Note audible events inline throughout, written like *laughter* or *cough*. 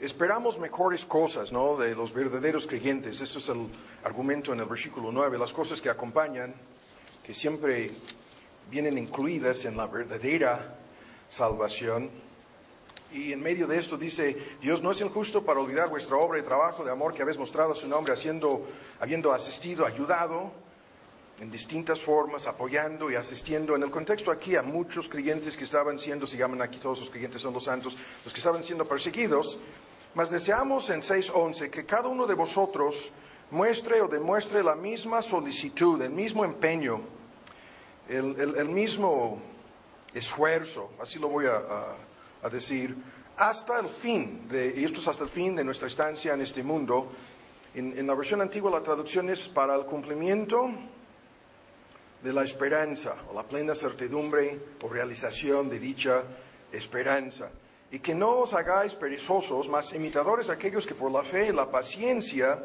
esperamos mejores cosas, ¿no? De los verdaderos creyentes. Eso es el argumento en el versículo 9. Las cosas que acompañan, que siempre vienen incluidas en la verdadera salvación. Y en medio de esto dice, Dios no es injusto para olvidar vuestra obra y trabajo de amor que habéis mostrado a su nombre, haciendo, habiendo asistido, ayudado en distintas formas, apoyando y asistiendo. En el contexto aquí a muchos creyentes que estaban siendo, se llaman aquí todos los creyentes son los santos, los que estaban siendo perseguidos, mas deseamos en 6.11 que cada uno de vosotros muestre o demuestre la misma solicitud, el mismo empeño, el, mismo esfuerzo, así lo voy a decir, hasta el fin, de, y esto es hasta el fin de nuestra estancia en este mundo. En, la versión antigua la traducción es para el cumplimiento de la esperanza, o la plena certidumbre o realización de dicha esperanza. Y que no os hagáis perezosos, mas imitadores aquellos que por la fe y la paciencia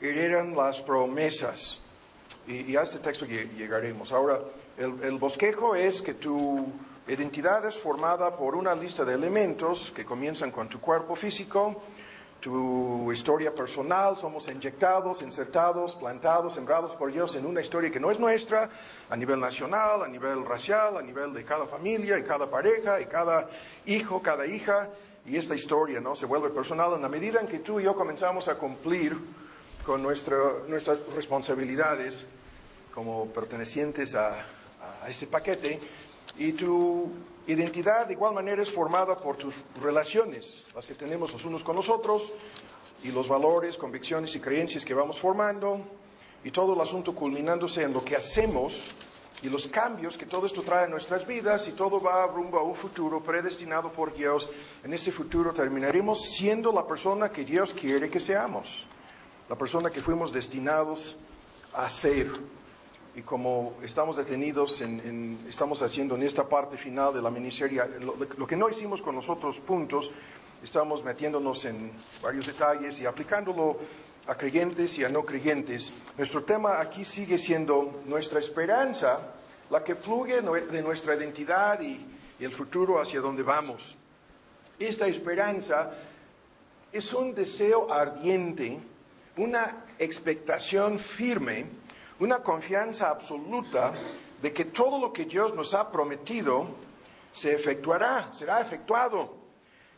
heredan las promesas. Y, a este texto llegaremos. Ahora, el, el bosquejo es que tú Identidad es formada por una lista de elementos que comienzan con tu cuerpo físico, tu historia personal, somos inyectados, insertados, plantados, sembrados por Dios en una historia que no es nuestra, a nivel nacional, a nivel racial, a nivel de cada familia y cada pareja y cada hijo, cada hija, y esta historia no se vuelve personal en la medida en que tú y yo comenzamos a cumplir con nuestras responsabilidades como pertenecientes a ese paquete, y tu identidad de igual manera es formada por tus relaciones, las que tenemos los unos con los otros, y los valores, convicciones y creencias que vamos formando, y todo el asunto culminándose en lo que hacemos y los cambios que todo esto trae en nuestras vidas, y todo va rumbo a un futuro predestinado por Dios. En ese futuro terminaremos siendo la persona que Dios quiere que seamos, la persona que fuimos destinados a ser y como estamos detenidos, en, estamos haciendo en esta parte final de la miniserie, lo, que no hicimos con los otros puntos, estamos metiéndonos en varios detalles y aplicándolo a creyentes y a no creyentes. Nuestro tema aquí sigue siendo nuestra esperanza, la que fluye de nuestra identidad y, y el futuro hacia donde vamos. Esta esperanza es un deseo ardiente, una expectación firme, una confianza absoluta de que todo lo que Dios nos ha prometido se efectuará, será efectuado.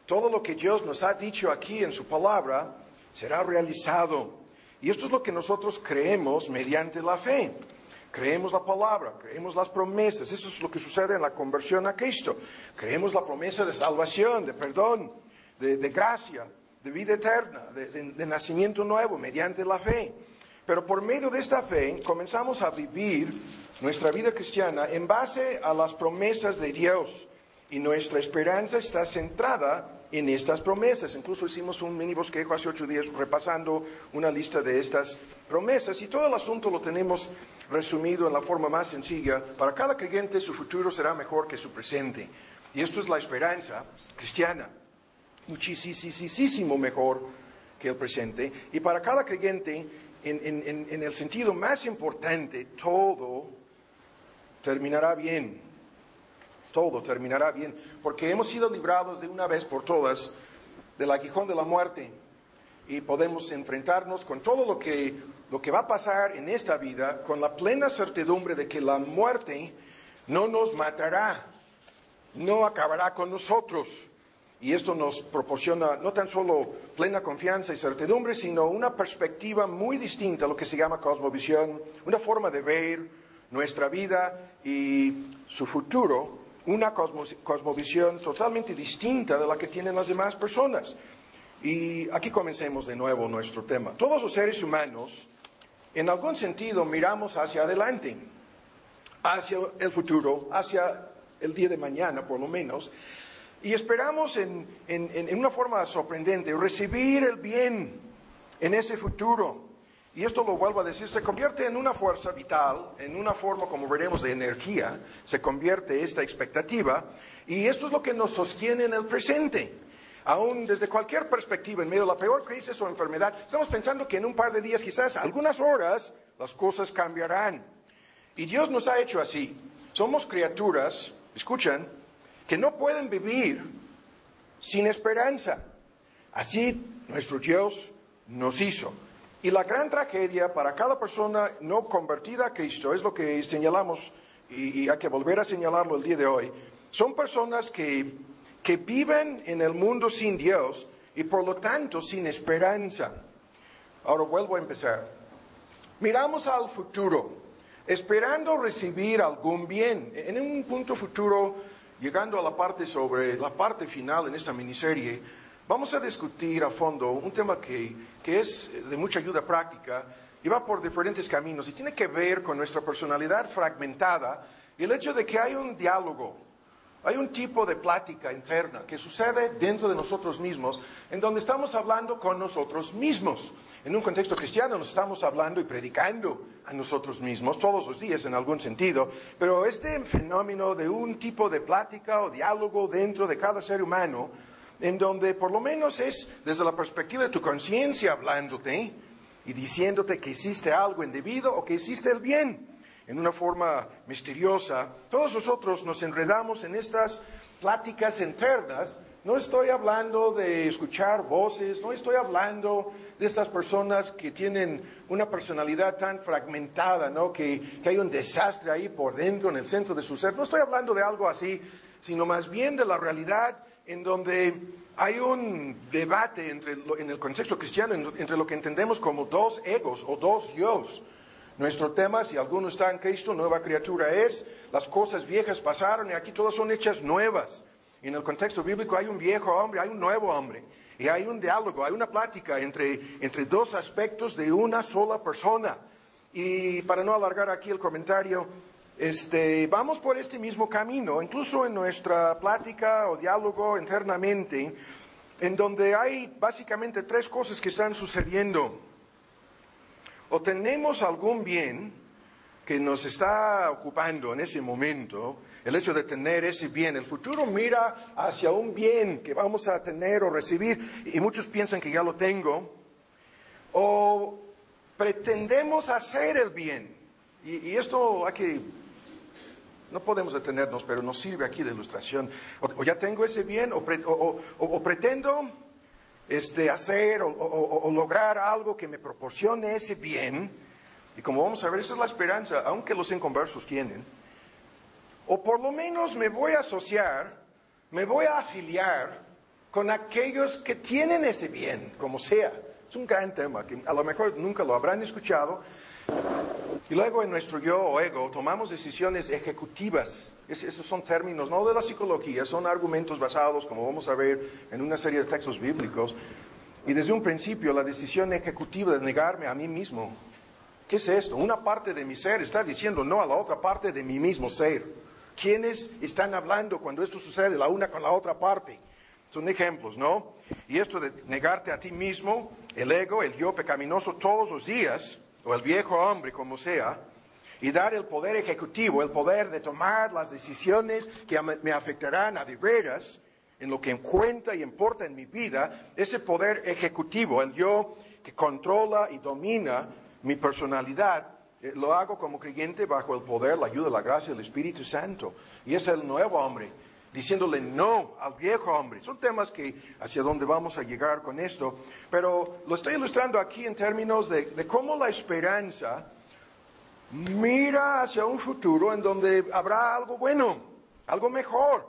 Todo lo que Dios nos ha dicho aquí en su palabra será realizado. Y esto es lo que nosotros creemos mediante la fe. Creemos la palabra, creemos las promesas. Eso es lo que sucede en la conversión a Cristo. Creemos la promesa de salvación, de perdón, de, gracia, de vida eterna, de nacimiento nuevo mediante la fe. Pero por medio de esta fe comenzamos a vivir nuestra vida cristiana en base a las promesas de Dios. Y nuestra esperanza está centrada en estas promesas. Incluso hicimos un mini bosquejo hace ocho días repasando una lista de estas promesas. Y todo el asunto lo tenemos resumido en la forma más sencilla. Para cada creyente su futuro será mejor que su presente. Y esto es la esperanza cristiana. Muchísimo mejor que el presente. Y para cada creyente en, el sentido más importante, todo terminará bien. Todo terminará bien. Porque hemos sido librados de una vez por todas del aguijón de la muerte y podemos enfrentarnos con todo lo que, lo que va a pasar en esta vida con la plena certidumbre de que la muerte no nos matará, no acabará con nosotros y esto nos proporciona no tan solo plena confianza y certidumbre, sino una perspectiva muy distinta a lo que se llama cosmovisión, una forma de ver nuestra vida y su futuro, una cosmovisión totalmente distinta de la que tienen las demás personas. Y aquí comencemos de nuevo nuestro tema. Todos los seres humanos, en algún sentido, miramos hacia adelante, hacia el futuro, hacia el día de mañana, por lo menos, y esperamos en, una forma sorprendente recibir el bien en ese futuro. Y esto lo vuelvo a decir, se convierte en una fuerza vital, en una forma, como veremos, de energía, se convierte esta expectativa, y esto es lo que nos sostiene en el presente. Aún desde cualquier perspectiva, en medio de la peor crisis o enfermedad, estamos pensando que en un par de días, quizás algunas horas, las cosas cambiarán. Y Dios nos ha hecho así. Somos criaturas, escuchan, que no pueden vivir sin esperanza. Así nuestro Dios nos hizo. Y la gran tragedia para cada persona no convertida a Cristo es lo que señalamos y, hay que volver a señalarlo el día de hoy. Son personas que, que viven en el mundo sin Dios y por lo tanto sin esperanza. Ahora vuelvo a empezar. Miramos al futuro, esperando recibir algún bien. En un punto futuro, llegando a la parte sobre la parte final en esta miniserie, Vamos a discutir a fondo un tema que, que es de mucha ayuda práctica y va por diferentes caminos y tiene que ver con nuestra personalidad fragmentada y el hecho de que hay un diálogo, hay un tipo de plática interna que sucede dentro de nosotros mismos, en donde estamos hablando con nosotros mismos. En un contexto cristiano nos estamos hablando y predicando a nosotros mismos todos los días en algún sentido, pero este fenómeno de un tipo de plática o diálogo dentro de cada ser humano en donde por lo menos es desde la perspectiva de tu conciencia hablándote y diciéndote que hiciste algo indebido o que hiciste el bien en una forma misteriosa. Todos nosotros nos enredamos en estas pláticas internas. No estoy hablando de escuchar voces, no estoy hablando de estas personas que tienen una personalidad tan fragmentada, ¿no? Que, que hay un desastre ahí por dentro, en el centro de su ser. No estoy hablando de algo así, sino más bien de la realidad en donde hay un debate entre en el contexto cristiano entre lo que entendemos como dos egos o dos yos. Nuestro tema, si alguno está en Cristo, nueva criatura es, las cosas viejas pasaron y aquí todas son hechas nuevas. En el contexto bíblico hay un viejo hombre, hay un nuevo hombre. Y hay un diálogo, hay una plática entre, entre dos aspectos de una sola persona. Y para no alargar aquí el comentario, este, vamos por este mismo camino, incluso en nuestra plática o diálogo internamente, en donde hay básicamente tres cosas que están sucediendo. O tenemos algún bien que nos está ocupando en ese momento, el hecho de tener ese bien. El futuro mira hacia un bien que vamos a tener o recibir y muchos piensan que ya lo tengo. O pretendemos hacer el bien. Y, esto hay que no podemos detenernos, pero nos sirve aquí de ilustración. O, ya tengo ese bien, o, pretendo este, hacer o, lograr algo que me proporcione ese bien. Y como vamos a ver, esa es la esperanza, aunque los inconversos tienen. O por lo menos me voy a asociar, me voy a afiliar con aquellos que tienen ese bien, como sea. Es un gran tema que a lo mejor nunca lo habrán escuchado, y luego en nuestro yo o ego tomamos decisiones ejecutivas. esos son términos no de la psicología, son argumentos basados, como vamos a ver, en una serie de textos bíblicos. Y desde un principio la decisión ejecutiva de negarme a mí mismo. ¿Qué es esto? Una parte de mi ser está diciendo no a la otra parte de mi mismo ser. ¿Quiénes están hablando cuando esto sucede la una con la otra parte? Son ejemplos, ¿no? Y esto de negarte a ti mismo, el ego, el yo pecaminoso todos los días, o el viejo hombre, como sea, y dar el poder ejecutivo, el poder de tomar las decisiones que me afectarán a de veras en lo que cuenta y importa en mi vida, ese poder ejecutivo, el yo que controla y domina mi personalidad, lo hago como creyente bajo el poder, la ayuda, la gracia del Espíritu Santo. Y es el nuevo hombre diciéndole no al viejo hombre. Son temas que hacia dónde vamos a llegar con esto, pero lo estoy ilustrando aquí en términos de, de cómo la esperanza mira hacia un futuro en donde habrá algo bueno, algo mejor.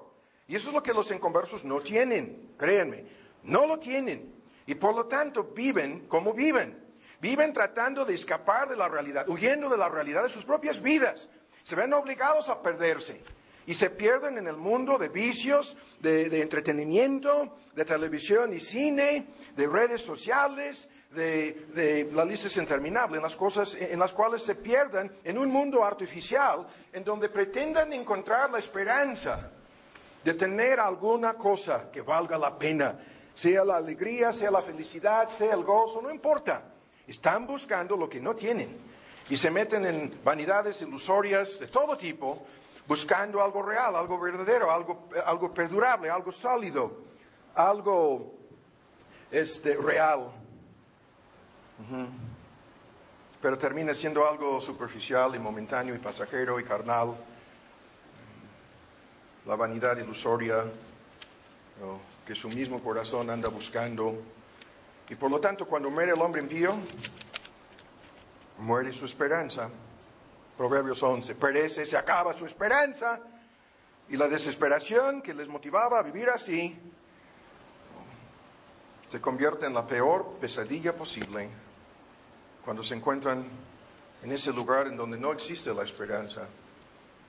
Y eso es lo que los inconversos no tienen, créanme, no lo tienen. Y por lo tanto viven como viven. Viven tratando de escapar de la realidad, huyendo de la realidad de sus propias vidas. Se ven obligados a perderse y se pierden en el mundo de vicios, de, entretenimiento, de televisión y cine, de redes sociales, de, la lista interminable, en las cosas en las cuales se pierden en un mundo artificial en donde pretendan encontrar la esperanza de tener alguna cosa que valga la pena, sea la alegría, sea la felicidad, sea el gozo, no importa. Están buscando lo que no tienen y se meten en vanidades ilusorias de todo tipo buscando algo real, algo verdadero, algo, algo perdurable, algo sólido, algo este, real. Pero termina siendo algo superficial y momentáneo y pasajero y carnal. La vanidad ilusoria. que su mismo corazón anda buscando. Y por lo tanto, cuando muere el hombre impío, muere su esperanza. Proverbios 11, perece, se acaba su esperanza y la desesperación que les motivaba a vivir así se convierte en la peor pesadilla posible cuando se encuentran en ese lugar en donde no existe la esperanza,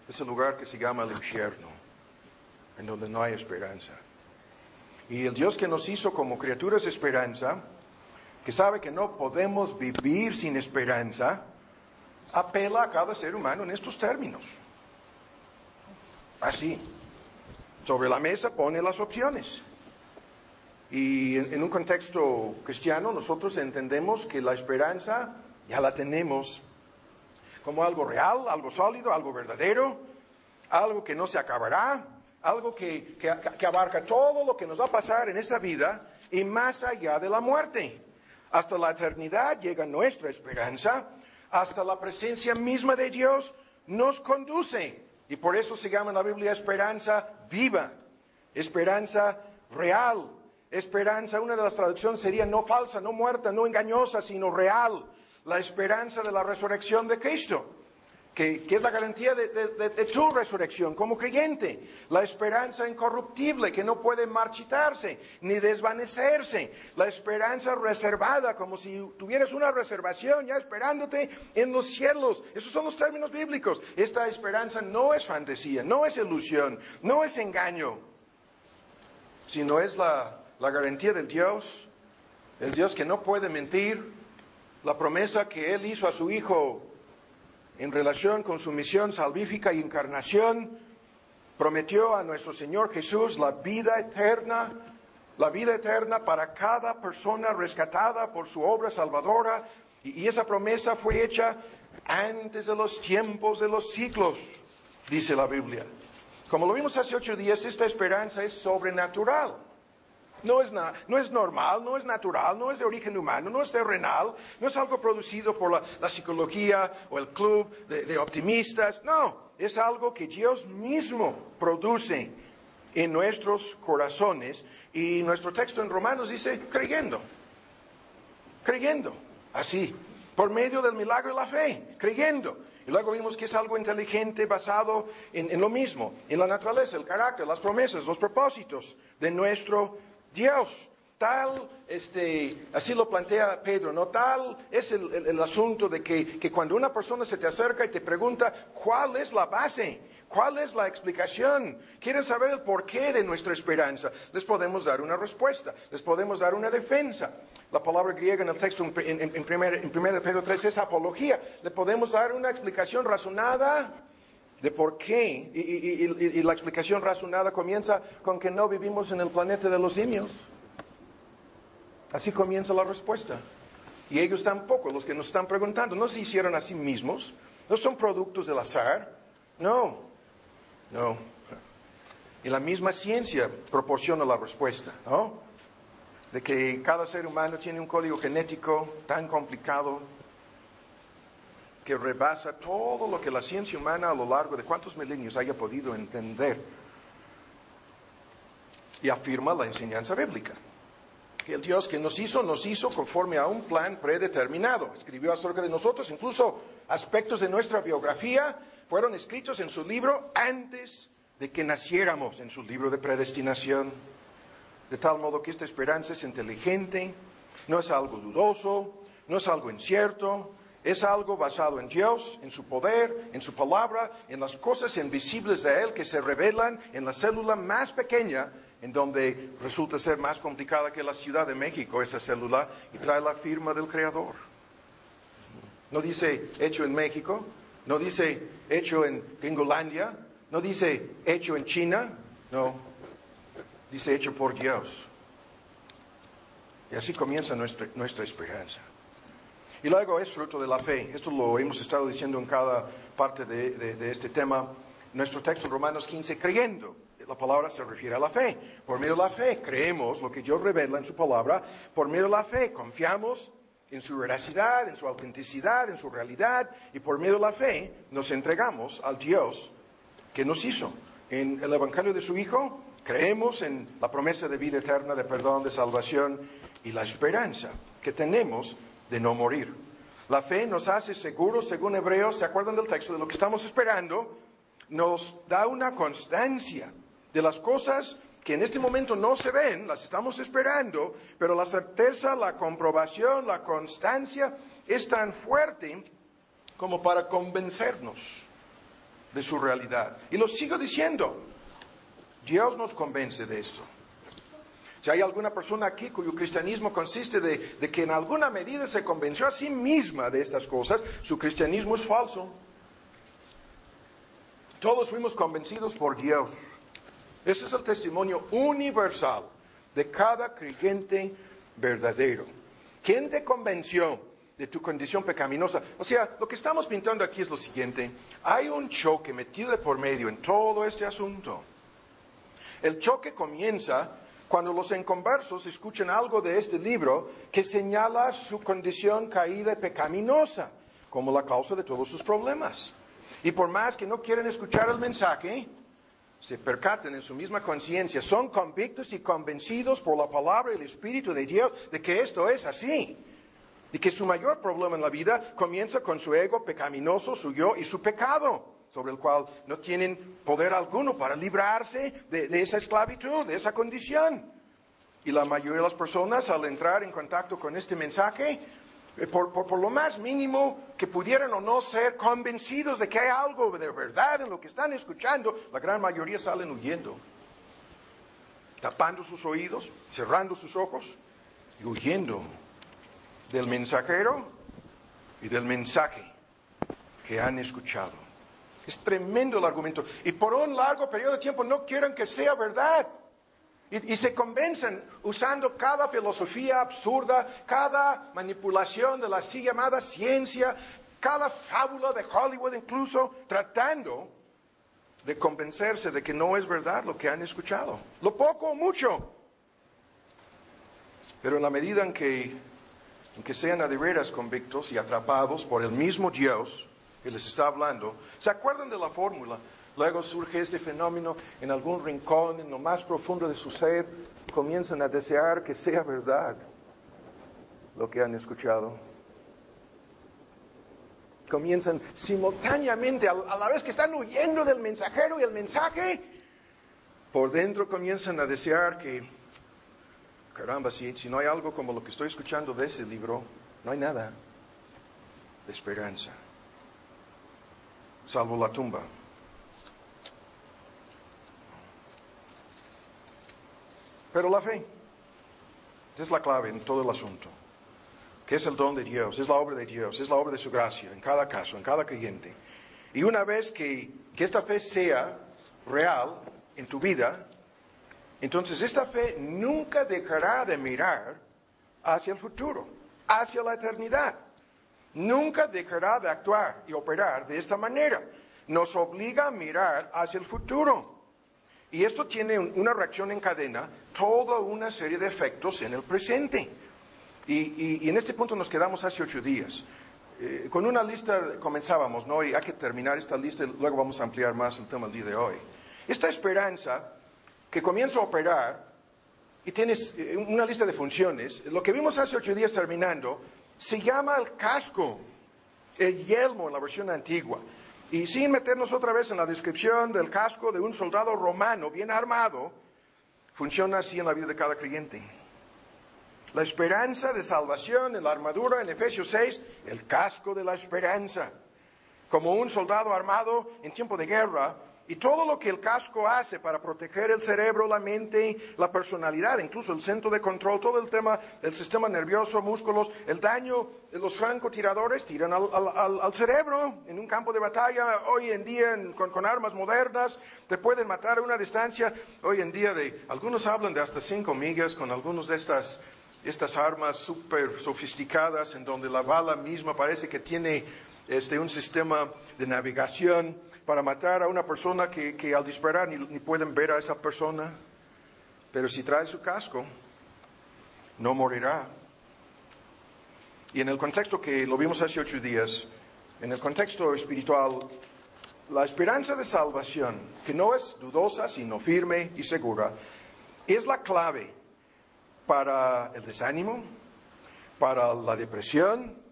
ese lugar que se llama el infierno, en donde no hay esperanza. Y el Dios que nos hizo como criaturas de esperanza, que sabe que no podemos vivir sin esperanza, apela a cada ser humano en estos términos. Así. Sobre la mesa pone las opciones. Y en, un contexto cristiano nosotros entendemos que la esperanza ya la tenemos como algo real, algo sólido, algo verdadero, algo que no se acabará, algo que, que, abarca todo lo que nos va a pasar en esta vida y más allá de la muerte. Hasta la eternidad llega nuestra esperanza, hasta la presencia misma de Dios nos conduce. Y por eso se llama en la Biblia esperanza viva, esperanza real, esperanza, una de las traducciones sería no falsa, no muerta, no engañosa, sino real, la esperanza de la resurrección de Cristo que, es la garantía de, tu resurrección como creyente, la esperanza incorruptible que no puede marchitarse ni desvanecerse, la esperanza reservada como si tuvieras una reservación ya esperándote en los cielos. Esos son los términos bíblicos. Esta esperanza no es fantasía, no es ilusión, no es engaño, sino es la, la garantía del Dios, el Dios que no puede mentir, la promesa que Él hizo a su Hijo en relación con su misión salvífica y encarnación, prometió a nuestro Señor Jesús la vida eterna, la vida eterna para cada persona rescatada por su obra salvadora, y, esa promesa fue hecha antes de los tiempos de los siglos, dice la Biblia. Como lo vimos hace ocho días, esta esperanza es sobrenatural. No es, no es normal, no es natural, no es de origen humano, no es terrenal, no es algo producido por la, psicología o el club de, optimistas. No, es algo que Dios mismo produce en nuestros corazones. Y nuestro texto en Romanos dice creyendo, creyendo, así, por medio del milagro de la fe, creyendo. Y luego vimos que es algo inteligente basado en, en, lo mismo, en la naturaleza, el carácter, las promesas, los propósitos de nuestro Dios. Tal, este, así lo plantea Pedro, ¿no? Tal es el, asunto de que, que, cuando una persona se te acerca y te pregunta cuál es la base, cuál es la explicación, quieren saber el porqué de nuestra esperanza, les podemos dar una respuesta, les podemos dar una defensa. La palabra griega en el texto en, en, en 1 Pedro 3 es apología, le podemos dar una explicación razonada de por qué. Y, la explicación razonada comienza con que no vivimos en el planeta de los simios. Así comienza la respuesta. Y ellos tampoco, los que nos están preguntando, no se hicieron a sí mismos, no son productos del azar, no, no. Y la misma ciencia proporciona la respuesta, ¿no? De que cada ser humano tiene un código genético tan complicado que rebasa todo lo que la ciencia humana a lo largo de cuántos milenios haya podido entender. Y afirma la enseñanza bíblica. Que el Dios que nos hizo, nos hizo conforme a un plan predeterminado. Escribió acerca de nosotros, incluso aspectos de nuestra biografía fueron escritos en su libro antes de que naciéramos, en su libro de predestinación. De tal modo que esta esperanza es inteligente, no es algo dudoso, no es algo incierto, es algo basado en Dios, en su poder, en su palabra, en las cosas invisibles de Él que se revelan en la célula más pequeña, en donde resulta ser más complicada que la Ciudad de México esa célula y trae la firma del Creador. No dice hecho en México, no dice hecho en Gringolandia, no dice hecho en China, no, dice hecho por Dios. Y así comienza nuestra, nuestra esperanza. Y luego es fruto de la fe. Esto lo hemos estado diciendo en cada parte de, este tema. Nuestro texto, Romanos 15, creyendo. La palabra se refiere a la fe. Por medio de la fe creemos lo que Dios revela en su palabra. Por medio de la fe confiamos en su veracidad, en su autenticidad, en su realidad. Y por medio de la fe nos entregamos al Dios que nos hizo. En el Evangelio de su Hijo Creemos en la promesa de vida eterna, de perdón, de salvación y la esperanza que tenemos de no morir. La fe nos hace seguros, según Hebreos, ¿se acuerdan del texto de lo que estamos esperando? Nos da una constancia de las cosas que en este momento no se ven, las estamos esperando, pero la certeza, la comprobación, la constancia es tan fuerte como para convencernos de su realidad. Y lo sigo diciendo, Dios nos convence de esto. Si hay alguna persona aquí cuyo cristianismo consiste de, de, que en alguna medida se convenció a sí misma de estas cosas, su cristianismo es falso. Todos fuimos convencidos por Dios. Ese es el testimonio universal de cada creyente verdadero. ¿Quién te convenció de tu condición pecaminosa? O sea, lo que estamos pintando aquí es lo siguiente. Hay un choque metido de por medio en todo este asunto. El choque comienza cuando los inconversos escuchan algo de este libro que señala su condición caída y pecaminosa como la causa de todos sus problemas. Y por más que no quieren escuchar el mensaje, se percatan en su misma conciencia, son convictos y convencidos por la palabra y el Espíritu de Dios de que esto es así. Y que su mayor problema en la vida comienza con su ego pecaminoso, su yo y su pecado, sobre el cual no tienen poder alguno para librarse de, esa esclavitud, de esa condición. Y la mayoría de las personas al entrar en contacto con este mensaje eh, por, por, lo más mínimo que pudieran o no ser convencidos de que hay algo de verdad en lo que están escuchando, la gran mayoría salen huyendo, tapando sus oídos, cerrando sus ojos y huyendo del mensajero y del mensaje que han escuchado. Es tremendo el argumento. Y por un largo periodo de tiempo no quieren que sea verdad. Y, y, se convencen usando cada filosofía absurda, cada manipulación de la así llamada ciencia, cada fábula de Hollywood incluso, tratando de convencerse de que no es verdad lo que han escuchado. Lo poco o mucho. Pero en la medida en que, en que sean de veras convictos y atrapados por el mismo Dios que les está hablando, ¿se acuerdan de la fórmula? Luego surge este fenómeno en algún rincón, en lo más profundo de su ser, comienzan a desear que sea verdad lo que han escuchado. Comienzan simultáneamente, a la vez que están huyendo del mensajero y el mensaje, por dentro comienzan a desear que, caramba, si, si no hay algo como lo que estoy escuchando de ese libro, no hay nada de esperanza, salvo la tumba. Pero la fe es la clave en todo el asunto, que es el don de Dios, es la obra de Dios, es la obra de su gracia, en cada caso, en cada creyente. Y una vez que, que esta fe sea real en tu vida, entonces esta fe nunca dejará de mirar hacia el futuro, hacia la eternidad. Nunca dejará de actuar y operar de esta manera. Nos obliga a mirar hacia el futuro. Y esto tiene una reacción en cadena, toda una serie de efectos en el presente. Y, en este punto nos quedamos hace ocho días. Eh, con una lista comenzábamos, ¿no? Y hay que terminar esta lista y luego vamos a ampliar más el tema del día de hoy. Esta esperanza que comienza a operar y tienes eh, una lista de funciones, lo que vimos hace ocho días terminando, se llama el casco, el yelmo en la versión antigua. Y sin meternos otra vez en la descripción del casco de un soldado romano bien armado, funciona así en la vida de cada creyente. La esperanza de salvación en la armadura en Efesios 6, el casco de la esperanza. Como un soldado armado en tiempo de guerra, y todo lo que el casco hace para proteger el cerebro, la mente, la personalidad, incluso el centro de control, todo el tema del sistema nervioso, músculos, el daño los francotiradores tiran al, cerebro en un campo de batalla. Hoy en día, con, armas modernas, te pueden matar a una distancia. Hoy en día, de, algunos hablan de hasta cinco millas con algunos de estas, estas armas súper sofisticadas, en donde la bala misma parece que tiene este, un sistema de navegación para matar a una persona que, que al disparar ni, ni, pueden ver a esa persona. Pero si trae su casco, no morirá. Y en el contexto que lo vimos hace ocho días, en el contexto espiritual, la esperanza de salvación, que no es dudosa, sino firme y segura, es la clave para el desánimo, para la depresión,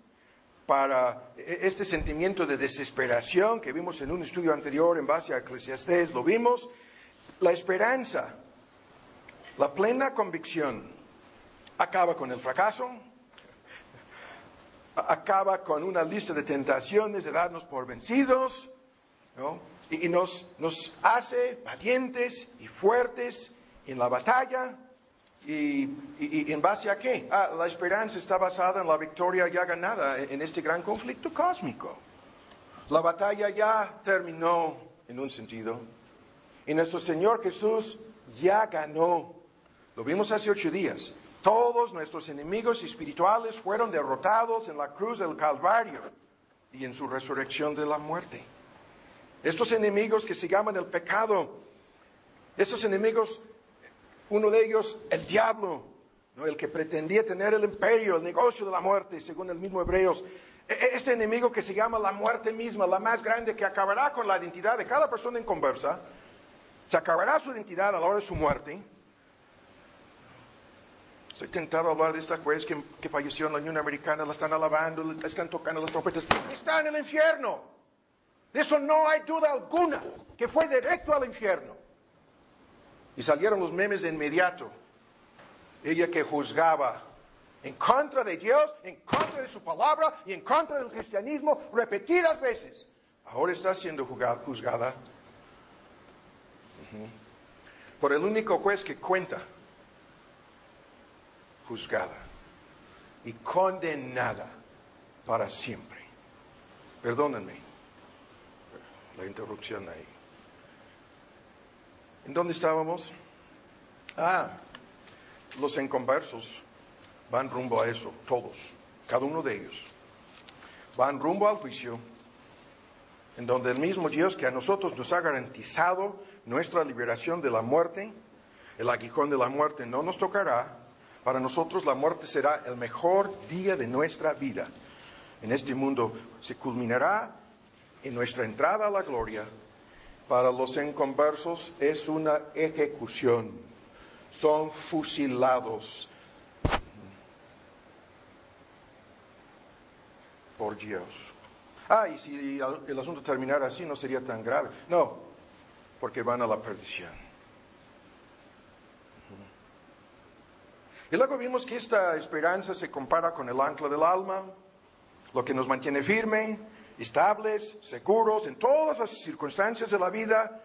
para e-, este sentimiento de desesperación que vimos en un estudio anterior en base a Eclesiastés, lo vimos, la esperanza, la plena convicción, acaba con el fracaso, acaba con una lista de tentaciones de darnos por vencidos, y, nos, nos hace valientes y fuertes en la batalla. Y, en base a qué? Ah, la esperanza está basada en la victoria ya ganada en este gran conflicto cósmico. La batalla ya terminó en un sentido. Y nuestro Señor Jesús ya ganó. Lo vimos hace ocho días. Todos nuestros enemigos espirituales fueron derrotados en la cruz del Calvario y en su resurrección de la muerte. Estos enemigos que se llaman el pecado, estos enemigos, uno de ellos, el diablo, el que pretendía tener el imperio, el negocio de la muerte, según el mismo Hebreos. E, e, este enemigo que se llama la muerte misma, la más grande, que acabará con la identidad de cada persona en conversa, se acabará su identidad a la hora de su muerte. Estoy tentado a hablar de esta juez que, que falleció en la Unión Americana, la están alabando, la están tocando las trompetas. Está en el infierno. De eso no hay duda alguna, que fue directo al infierno. Y salieron los memes de inmediato. Ella que juzgaba en contra de Dios, en contra de su palabra y en contra del cristianismo repetidas veces. Ahora está siendo juzgada por el único juez que cuenta, juzgada y condenada para siempre. Perdónenme la interrupción ahí. ¿En dónde estábamos? Ah, los inconversos van rumbo a eso, todos, cada uno de ellos. Van rumbo al juicio, en donde el mismo Dios que a nosotros nos ha garantizado nuestra liberación de la muerte, el aguijón de la muerte no nos tocará, para nosotros la muerte será el mejor día de nuestra vida. En este mundo se culminará en nuestra entrada a la gloria, para los inconversos es una ejecución. Son fusilados por Dios. Ah, y si el asunto terminara así no sería tan grave. No, porque van a la perdición. Y luego vimos que esta esperanza se compara con el ancla del alma, lo que nos mantiene firme, estables, seguros en todas las circunstancias de la vida,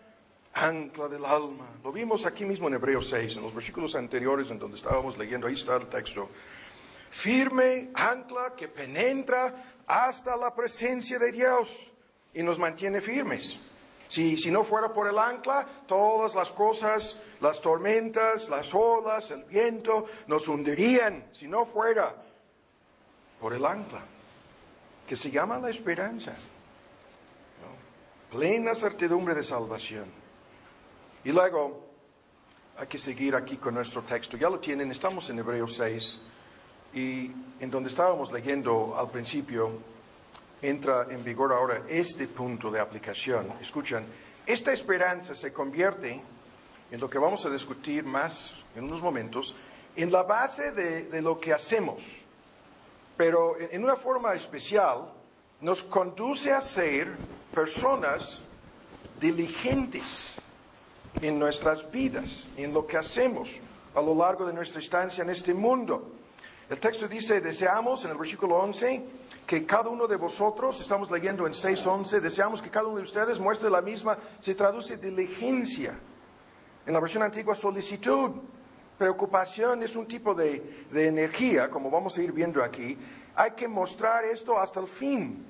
ancla del alma. Lo vimos aquí mismo en Hebreos 6, en los versículos anteriores en donde estábamos leyendo, ahí está el texto. Firme ancla que penetra hasta la presencia de Dios y nos mantiene firmes. Si, si no fuera por el ancla, todas las cosas, las tormentas, las olas, el viento, nos hundirían si no fuera por el ancla que se llama la esperanza. Plena certidumbre de salvación. Y luego hay que seguir aquí con nuestro texto. Ya lo tienen, estamos en Hebreos 6 y en donde estábamos leyendo al principio, entra en vigor ahora este punto de aplicación. Escuchan, esta esperanza se convierte en lo que vamos a discutir más en unos momentos, en la base de, de lo que hacemos pero en una forma especial nos conduce a ser personas diligentes en nuestras vidas, en lo que hacemos a lo largo de nuestra estancia en este mundo. El texto dice, deseamos en el versículo 11 que cada uno de vosotros, estamos leyendo en 6.11, deseamos que cada uno de ustedes muestre la misma, se traduce diligencia. En la versión antigua, solicitud. Preocupación es un tipo de, energía, como vamos a ir viendo aquí. Hay que mostrar esto hasta el fin.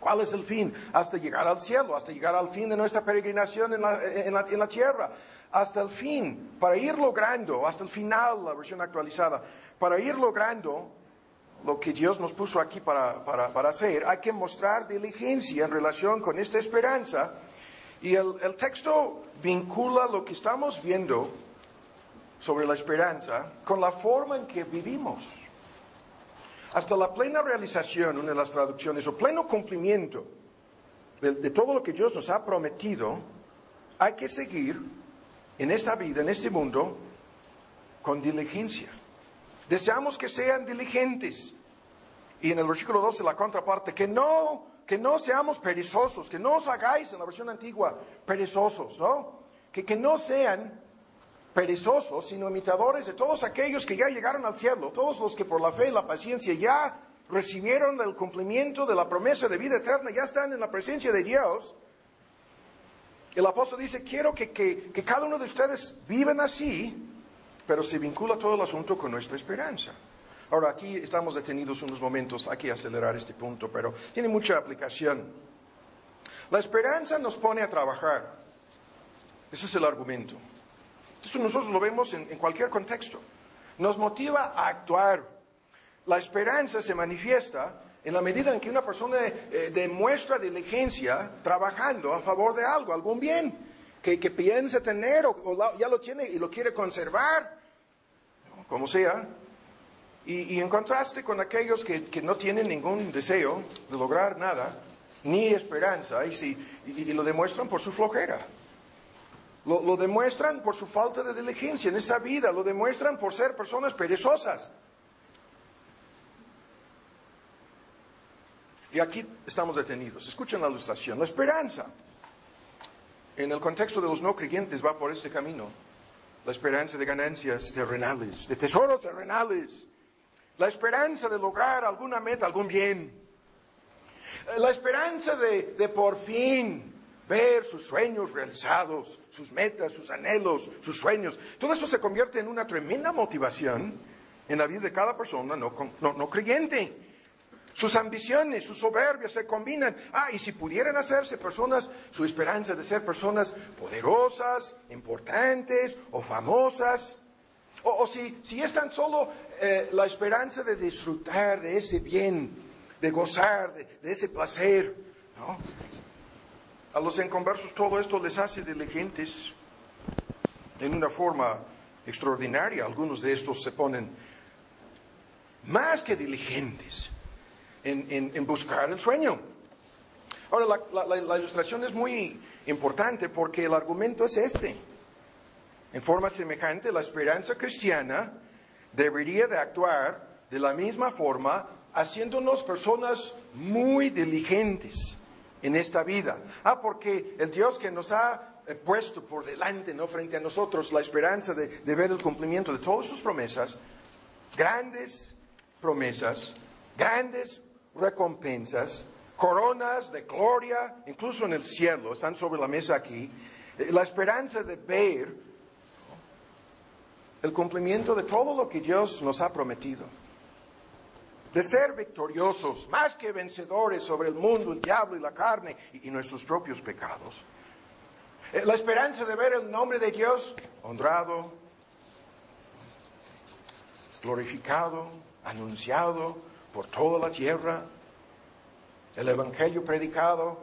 ¿Cuál es el fin? Hasta llegar al cielo, hasta llegar al fin de nuestra peregrinación en la, en la, tierra. Hasta el fin, para ir logrando, hasta el final, la versión actualizada, para ir logrando lo que Dios nos puso aquí para, para, para hacer, hay que mostrar diligencia en relación con esta esperanza. Y el, el texto vincula lo que estamos viendo sobre la esperanza con la forma en que vivimos. Hasta la plena realización, una de las traducciones, o pleno cumplimiento de, todo lo que Dios nos ha prometido, hay que seguir en esta vida, en este mundo, con diligencia. Deseamos que sean diligentes. Y en el versículo 12, la contraparte, que no, que no seamos perezosos, que no os hagáis, en la versión antigua, perezosos, ¿no? Que, que no sean perezosos, sino imitadores de todos aquellos que ya llegaron al cielo, todos los que por la fe y la paciencia ya recibieron el cumplimiento de la promesa de vida eterna, ya están en la presencia de Dios. El apóstol dice, quiero que, que, que cada uno de ustedes vivan así, pero se vincula todo el asunto con nuestra esperanza. Ahora, aquí estamos detenidos unos momentos, hay que acelerar este punto, pero tiene mucha aplicación. La esperanza nos pone a trabajar. Ese es el argumento. Esto nosotros lo vemos en, cualquier contexto. Nos motiva a actuar. La esperanza se manifiesta en la medida en que una persona eh, demuestra diligencia trabajando a favor de algo, algún bien, que, que piensa tener o, ya lo tiene y lo quiere conservar, como sea, y, en contraste con aquellos que, no tienen ningún deseo de lograr nada, ni esperanza, y, si, y lo demuestran por su flojera. Lo, lo, demuestran por su falta de diligencia en esta vida, lo demuestran por ser personas perezosas. Y aquí estamos detenidos. Escuchen la ilustración. La esperanza, en el contexto de los no creyentes, va por este camino. La esperanza de ganancias terrenales, de tesoros terrenales. La esperanza de lograr alguna meta, algún bien. La esperanza de, de por fin ver sus sueños realizados, sus metas, sus anhelos, sus sueños. Todo eso se convierte en una tremenda motivación en la vida de cada persona no, no, creyente. Sus ambiciones, sus soberbias se combinan. Ah, y si pudieran hacerse personas, su esperanza de ser personas poderosas, importantes o famosas. O, o si, si es tan solo eh, la esperanza de disfrutar de ese bien, de gozar de, de ese placer. ¿no? A los inconversos todo esto les hace diligentes en una forma extraordinaria. Algunos de estos se ponen más que diligentes en, buscar el sueño. Ahora, la, la, la, ilustración es muy importante porque el argumento es este. En forma semejante, la esperanza cristiana debería de actuar de la misma forma, haciéndonos personas muy diligentes en esta vida. Ah, porque el Dios que nos ha puesto por delante, no frente a nosotros, la esperanza de, de ver el cumplimiento de todas sus promesas, grandes promesas, grandes recompensas, coronas de gloria, incluso en el cielo, están sobre la mesa aquí, la esperanza de ver el cumplimiento de todo lo que Dios nos ha prometido, de ser victoriosos, más que vencedores sobre el mundo, el diablo y la carne y, nuestros propios pecados. La esperanza de ver el nombre de Dios honrado, glorificado, anunciado, por toda la tierra, el Evangelio predicado,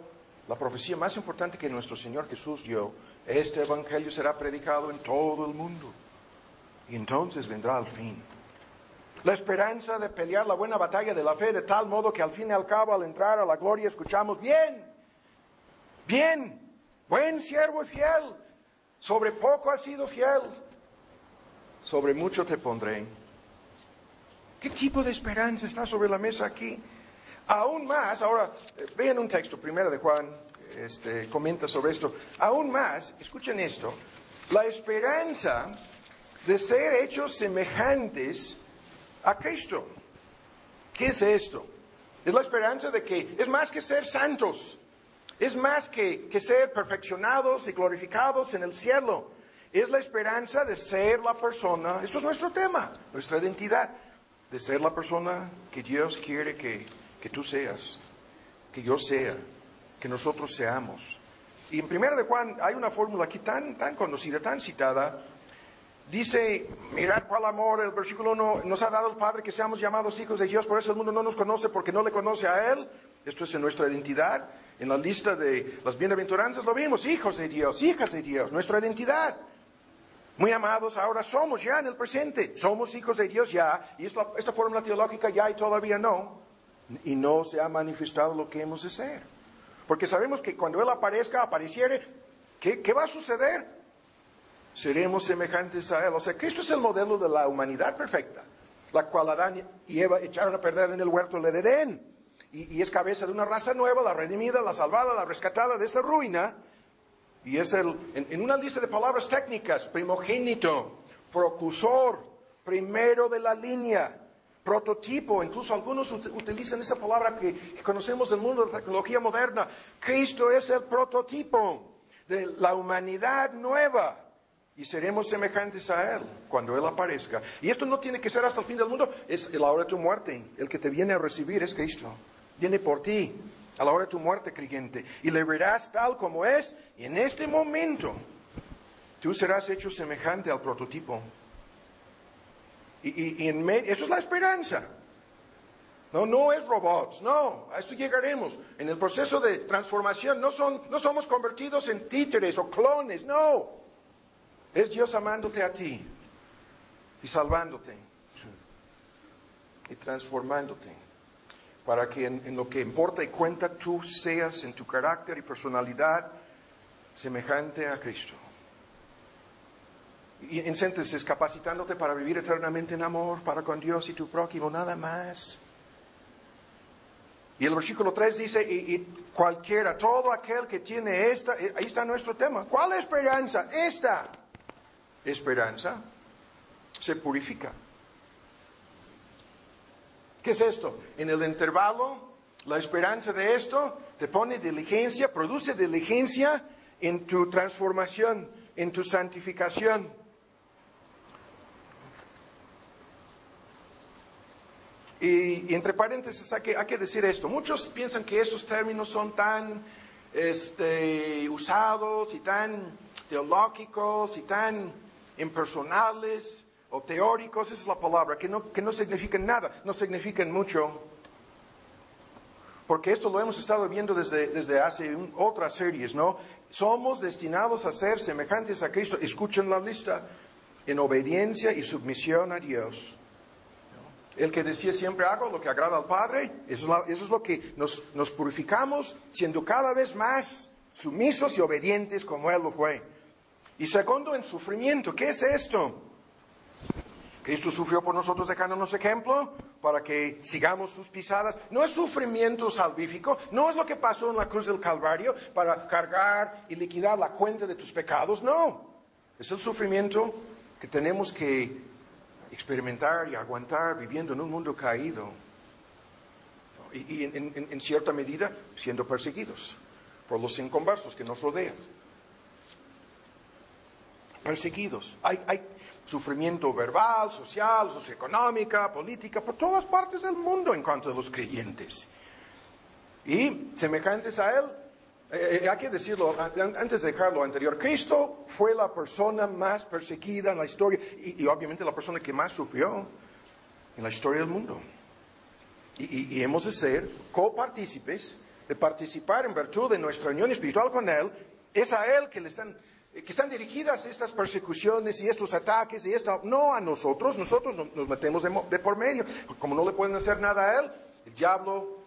la profecía más importante que nuestro Señor Jesús dio, este Evangelio será predicado en todo el mundo. Y entonces vendrá el fin. La esperanza de pelear la buena batalla de la fe de tal modo que al fin y al cabo al entrar a la gloria escuchamos, bien, bien, buen siervo fiel, sobre poco has sido fiel, sobre mucho te pondré. ¿Qué tipo de esperanza está sobre la mesa aquí? Aún más, ahora vean un texto, primero de Juan, este, comenta sobre esto. Aún más, escuchen esto, la esperanza de ser hechos semejantes a Cristo. ¿Qué es esto? Es la esperanza de que es más que ser santos, es más que, que ser perfeccionados y glorificados en el cielo. Es la esperanza de ser la persona, esto es nuestro tema, nuestra identidad de ser la persona que Dios quiere que, que tú seas, que yo sea, que nosotros seamos. Y en primera de Juan hay una fórmula aquí tan, tan conocida, tan citada. Dice, mirad cuál amor, el versículo 1, nos ha dado el Padre que seamos llamados hijos de Dios, por eso el mundo no nos conoce porque no le conoce a Él. Esto es en nuestra identidad. En la lista de las bienaventuranzas lo vimos, hijos de Dios, hijas de Dios, nuestra identidad. Muy amados, ahora somos ya en el presente, somos hijos de Dios ya, y esta, esta fórmula teológica ya y todavía no, y no se ha manifestado lo que hemos de ser. Porque sabemos que cuando Él aparezca, apareciere, ¿qué, qué va a suceder? Seremos semejantes a Él. O sea, Cristo es el modelo de la humanidad perfecta, la cual Adán y Eva echaron a perder en el huerto del Edén. Y, es cabeza de una raza nueva, la redimida, la salvada, la rescatada de esta ruina. Y es el, en, en una lista de palabras técnicas, primogénito, procusor, primero de la línea, prototipo, incluso algunos utilizan esa palabra que, que, conocemos del mundo de la tecnología moderna. Cristo es el prototipo de la humanidad nueva y seremos semejantes a Él cuando Él aparezca. Y esto no tiene que ser hasta el fin del mundo, es la hora de tu muerte. El que te viene a recibir es Cristo. Viene por ti a la hora de tu muerte, creyente, y le verás tal como es, y en este momento tú serás hecho semejante al prototipo. Y, y, y en me, eso es la esperanza. No, no es robots, no, a esto llegaremos. En el proceso de transformación no, son, no somos convertidos en títeres o clones, no. Es Dios amándote a ti y salvándote y transformándote para que en, lo que importa y cuenta tú seas en tu carácter y personalidad semejante a Cristo. Y en síntesis, capacitándote para vivir eternamente en amor para con Dios y tu prójimo, nada más. Y el versículo 3 dice, y, y, cualquiera, todo aquel que tiene esta, ahí está nuestro tema. ¿Cuál esperanza? Esta esperanza se purifica. ¿Qué es esto? En el intervalo, la esperanza de esto te pone diligencia, produce diligencia en tu transformación, en tu santificación. Y, entre paréntesis hay que, hay que, decir esto. Muchos piensan que estos términos son tan este, usados y tan teológicos y tan impersonales o teóricos, esa es la palabra, que no, que no significan nada, no significan mucho. Porque esto lo hemos estado viendo desde, desde hace otras series, ¿no? Somos destinados a ser semejantes a Cristo. Escuchen la lista. En obediencia y submisión a Dios. El que decía siempre hago lo que agrada al Padre, eso es, la, eso es lo que nos, nos purificamos, siendo cada vez más sumisos y obedientes como Él lo fue. Y segundo, en sufrimiento. ¿Qué es esto? Cristo sufrió por nosotros dejándonos ejemplo para que sigamos sus pisadas. No es sufrimiento salvífico, no es lo que pasó en la cruz del Calvario para cargar y liquidar la cuenta de tus pecados, no. Es el sufrimiento que tenemos que experimentar y aguantar viviendo en un mundo caído y, en, cierta medida siendo perseguidos por los inconversos que nos rodean. Perseguidos. Hay, sufrimiento verbal, social, socioeconómica, política, por todas partes del mundo en cuanto a los creyentes. Y semejantes a Él, eh, eh, hay que decirlo, antes de dejar lo anterior, Cristo fue la persona más perseguida en la historia y, obviamente la persona que más sufrió en la historia del mundo. Y, y hemos de ser copartícipes de participar en virtud de nuestra unión espiritual con Él. Es a Él que le están, que están dirigidas estas persecuciones y estos ataques y esta, no a nosotros, nosotros nos metemos de, por medio. Como no le pueden hacer nada a Él, el diablo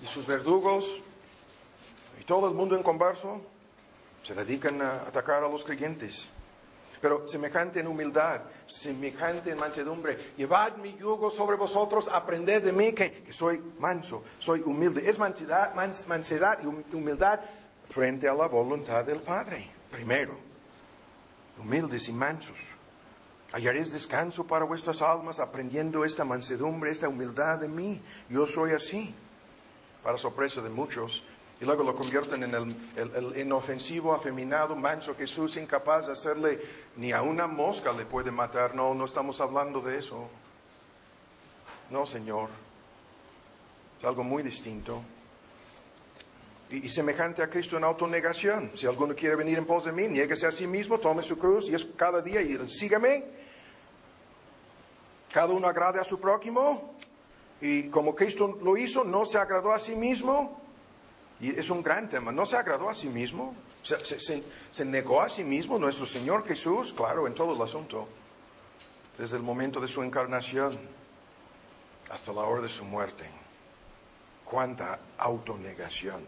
y sus verdugos y todo el mundo en converso se dedican a atacar a los creyentes. Pero semejante en humildad, semejante en mansedumbre. Llevad mi yugo sobre vosotros, aprended de mí que, que soy manso, soy humilde. Es mansedad, mans, mansedad y humildad frente a la voluntad del Padre. Primero, humildes y mansos. Hallaréis descanso para vuestras almas aprendiendo esta mansedumbre, esta humildad de mí. Yo soy así. Para sorpresa de muchos, y luego lo convierten en el, el, el, inofensivo, afeminado, manso Jesús, incapaz de hacerle ni a una mosca le puede matar. No, no estamos hablando de eso. No, Señor. Es algo muy distinto. Y, y semejante a Cristo en autonegación. Si alguno quiere venir en pos de mí, niéguese a sí mismo, tome su cruz y es cada día y sígame. Cada uno agrade a su prójimo. Y como Cristo lo hizo, no se agradó a sí mismo, y es un gran tema. No se agradó a sí mismo. Se, se, se, negó a sí mismo nuestro Señor Jesús, claro, en todo el asunto. Desde el momento de su encarnación hasta la hora de su muerte. Cuánta autonegación.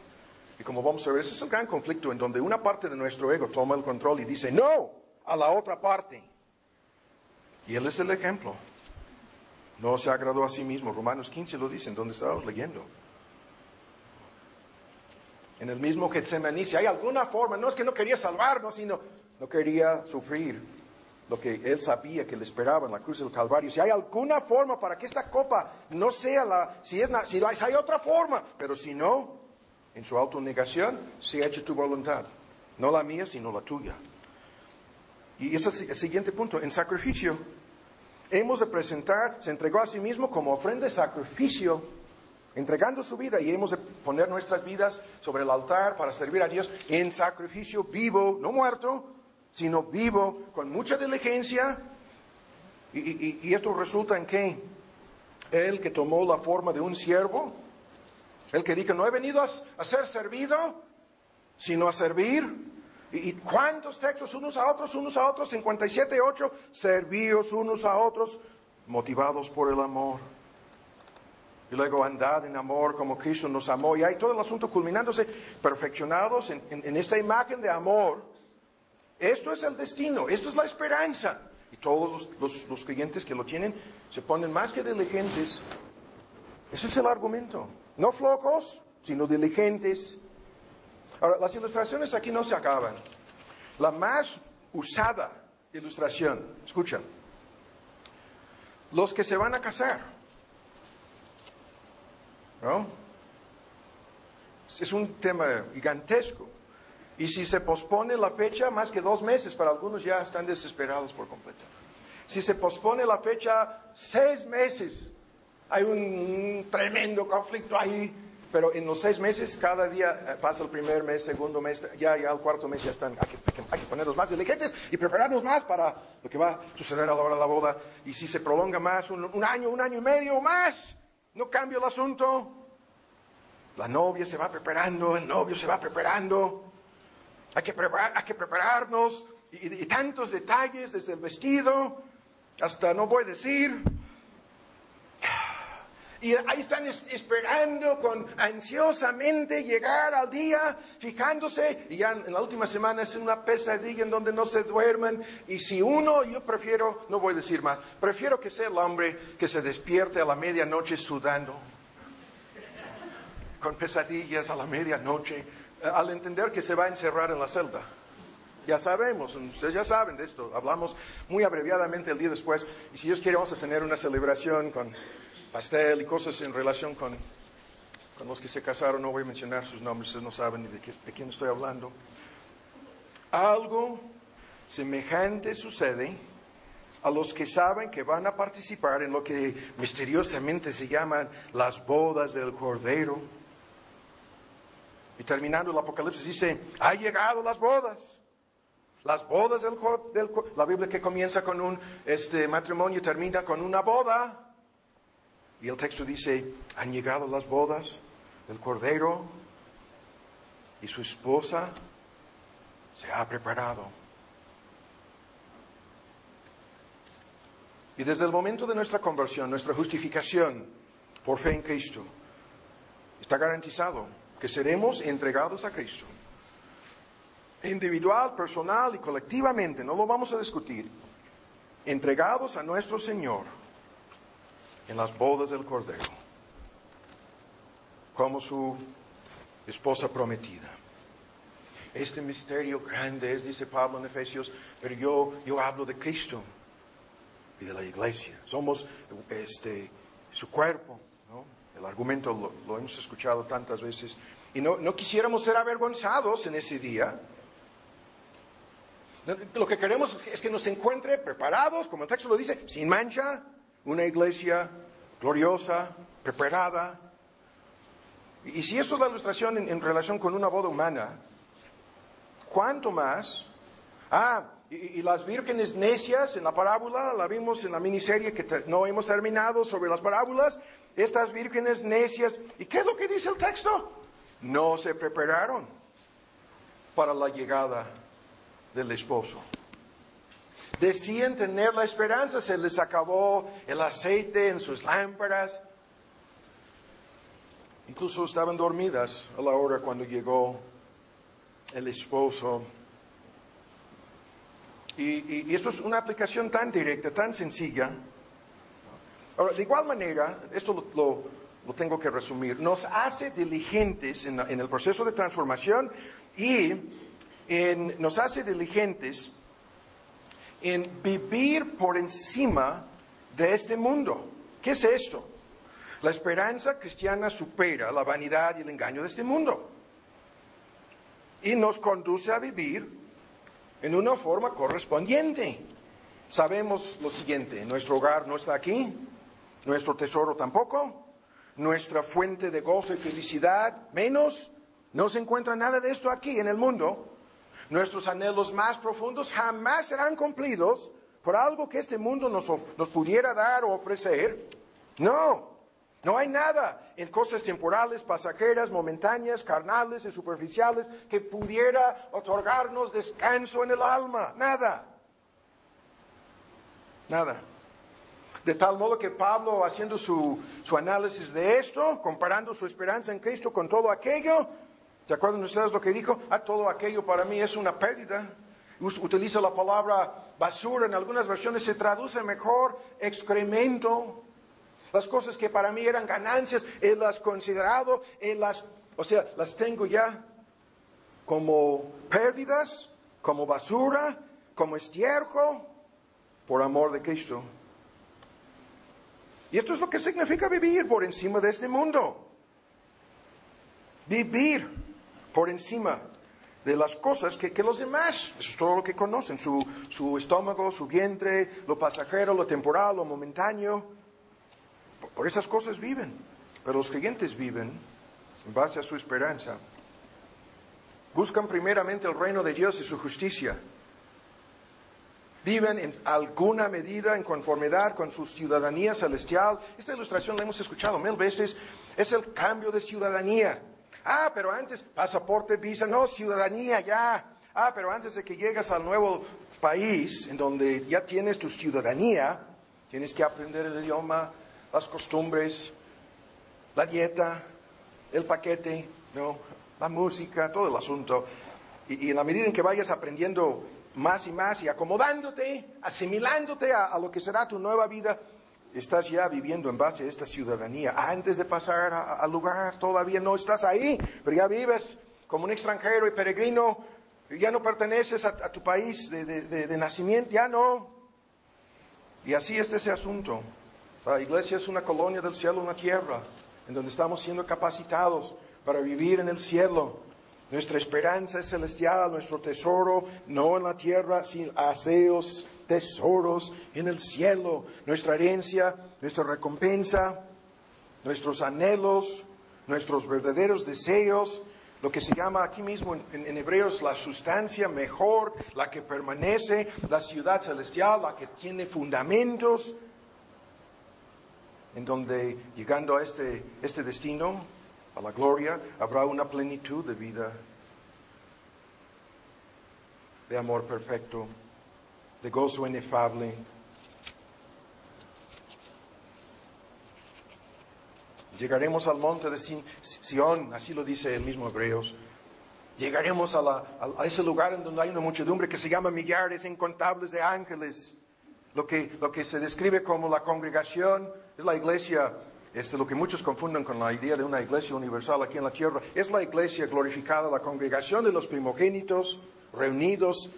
Y como vamos a ver, ese es un gran conflicto en donde una parte de nuestro ego toma el control y dice no a la otra parte. Y él es el ejemplo. No se agradó a sí mismo. Romanos 15 lo dice, en donde estábamos leyendo. En el mismo Getsemaní, si hay alguna forma, no es que no quería salvarnos, sino no quería sufrir lo que él sabía que le esperaba en la cruz del Calvario. Si hay alguna forma para que esta copa no sea la, si, es, si hay otra forma, pero si no, en su autonegación, se ha hecho tu voluntad. No la mía, sino la tuya. Y ese es el siguiente punto. En sacrificio, hemos de presentar, se entregó a sí mismo como ofrenda de sacrificio, entregando su vida, y hemos de poner nuestras vidas sobre el altar para servir a Dios en sacrificio vivo, no muerto, sino vivo, con mucha diligencia. Y, esto resulta en que él que tomó la forma de un siervo, el que dijo, no he venido a, ser servido, sino a servir. ¿Y, cuántos textos unos a otros, unos a otros? 57, 8, servíos unos a otros, motivados por el amor. Y luego andad en amor como Cristo nos amó. Y hay todo el asunto culminándose, perfeccionados en, esta imagen de amor. Esto es el destino, esto es la esperanza. Y todos los, los creyentes que lo tienen se ponen más que diligentes. Ese es el argumento. No flocos, sino diligentes. Ahora, las ilustraciones aquí no se acaban. La más usada ilustración, escuchen, los que se van a casar. ¿No? Es un tema gigantesco. Y si se pospone la fecha más que dos meses, para algunos ya están desesperados por completo. Si se pospone la fecha seis meses, hay un tremendo conflicto ahí, pero en los seis meses, cada día eh, pasa el primer mes, segundo mes, ya, ya el cuarto mes ya están, hay que, hay que, ponernos más diligentes y prepararnos más para lo que va a suceder a la hora de la boda. Y si se prolonga más, un, un año, un año y medio más, no cambia el asunto. La novia se va preparando, el novio se va preparando. Hay que, preparar, hay que prepararnos y, y tantos detalles desde el vestido hasta, no voy a decir, y ahí están esperando con ansiosamente llegar al día, fijándose, y ya en la última semana es una pesadilla en donde no se duermen. Y si uno, yo prefiero, no voy a decir más, prefiero que sea el hombre que se despierte a la medianoche sudando, con pesadillas a la medianoche, eh, al entender que se va a encerrar en la celda. Ya sabemos, ustedes ya saben de esto. Hablamos muy abreviadamente el día después. Y si Dios quiere, vamos a tener una celebración con pastel y cosas en relación con, con los que se casaron. No voy a mencionar sus nombres, ustedes no saben de, de quién estoy hablando. Algo semejante sucede a los que saben que van a participar en lo que misteriosamente se llaman las bodas del Cordero. Y terminando el Apocalipsis dice, ha llegado las bodas. Las bodas del, del la Biblia que comienza con un este matrimonio termina con una boda. Y el texto dice, han llegado las bodas del Cordero y su esposa se ha preparado. Y desde el momento de nuestra conversión, nuestra justificación por fe en Cristo, está garantizado que seremos entregados a Cristo. Individual, personal y colectivamente, no lo vamos a discutir. Entregados a nuestro Señor en las bodas del Cordero, como su esposa prometida. Este misterio grande es, dice Pablo en Efesios, pero yo, yo hablo de Cristo y de la iglesia. Somos este, su cuerpo. ¿no? El argumento lo, lo, hemos escuchado tantas veces. Y no, no quisiéramos ser avergonzados en ese día. Lo que queremos es que nos encuentre preparados, como el texto lo dice, sin mancha, una iglesia gloriosa, preparada. Y si esto es la ilustración en, relación con una boda humana, ¿cuánto más? Ah, y, las vírgenes necias en la parábola, la vimos en la miniserie que no hemos terminado sobre las parábolas, estas vírgenes necias, ¿y qué es lo que dice el texto? No se prepararon para la llegada del esposo. Decían tener la esperanza, se les acabó el aceite en sus lámparas. Incluso estaban dormidas a la hora cuando llegó el esposo. Y, y, esto es una aplicación tan directa, tan sencilla. Ahora, de igual manera, esto lo, tengo que resumir, nos hace diligentes en, el proceso de transformación y nos hace diligentes en vivir por encima de este mundo. ¿Qué es esto? La esperanza cristiana supera la vanidad y el engaño de este mundo y nos conduce a vivir en una forma correspondiente. Sabemos lo siguiente, nuestro hogar no está aquí, nuestro tesoro tampoco, nuestra fuente de gozo y felicidad menos, no se encuentra nada de esto aquí en el mundo. Nuestros anhelos más profundos jamás serán cumplidos por algo que este mundo nos, pudiera dar o ofrecer. No, no hay nada en cosas temporales, pasajeras, momentáneas, carnales y superficiales que pudiera otorgarnos descanso en el alma. Nada. Nada. De tal modo que Pablo, haciendo su, su, análisis de esto, comparando su esperanza en Cristo con todo aquello, ¿se acuerdan ustedes lo que dijo? Ah, todo aquello para mí es una pérdida. Utiliza la palabra basura, en algunas versiones se traduce mejor excremento. Las cosas que para mí eran ganancias, Él las considerado, Él las, o sea, las tengo ya como pérdidas, como basura, como estiércol, por amor de Cristo. Y esto es lo que significa vivir por encima de este mundo. Vivir por encima de las cosas que, los demás, eso es todo lo que conocen, su, estómago, su vientre, lo pasajero, lo temporal, lo momentáneo. Por esas cosas viven. Pero los creyentes viven en base a su esperanza. Buscan primeramente el reino de Dios y su justicia. Viven en alguna medida en conformidad con su ciudadanía celestial. Esta ilustración la hemos escuchado mil veces. Es el cambio de ciudadanía. Ah, pero antes, pasaporte, visa, no, ciudadanía ya. Ah, pero antes de que llegas al nuevo país, en donde ya tienes tu ciudadanía, tienes que aprender el idioma, las costumbres, la dieta, el paquete, ¿no? la música, todo el asunto. Y, en la medida en que vayas aprendiendo más y más y acomodándote, asimilándote a, lo que será tu nueva vida, estás ya viviendo en base a esta ciudadanía. Antes de pasar al lugar, todavía no estás ahí, pero ya vives como un extranjero y peregrino, ya no perteneces a, tu país de, de nacimiento, ya no. Y así es ese asunto. La iglesia es una colonia del cielo en la tierra, en donde estamos siendo capacitados para vivir en el cielo. Nuestra esperanza es celestial, nuestro tesoro no en la tierra, sino aseos, tesoros en el cielo. Nuestra herencia, nuestra recompensa, nuestros anhelos, nuestros verdaderos deseos, lo que se llama aquí mismo en, en, Hebreos la sustancia mejor, la que permanece, la ciudad celestial, la que tiene fundamentos, en donde llegando a este, este destino, a la gloria, habrá una plenitud de vida, de amor perfecto, de gozo inefable. Llegaremos al monte de Sión, así lo dice el mismo Hebreos. Llegaremos a, a, ese lugar en donde hay una muchedumbre que se llama millares incontables de ángeles. Lo que, lo que se describe como la congregación es la iglesia, este, lo que muchos confunden con la idea de una iglesia universal aquí en la tierra. Es la iglesia glorificada, la congregación de los primogénitos reunidos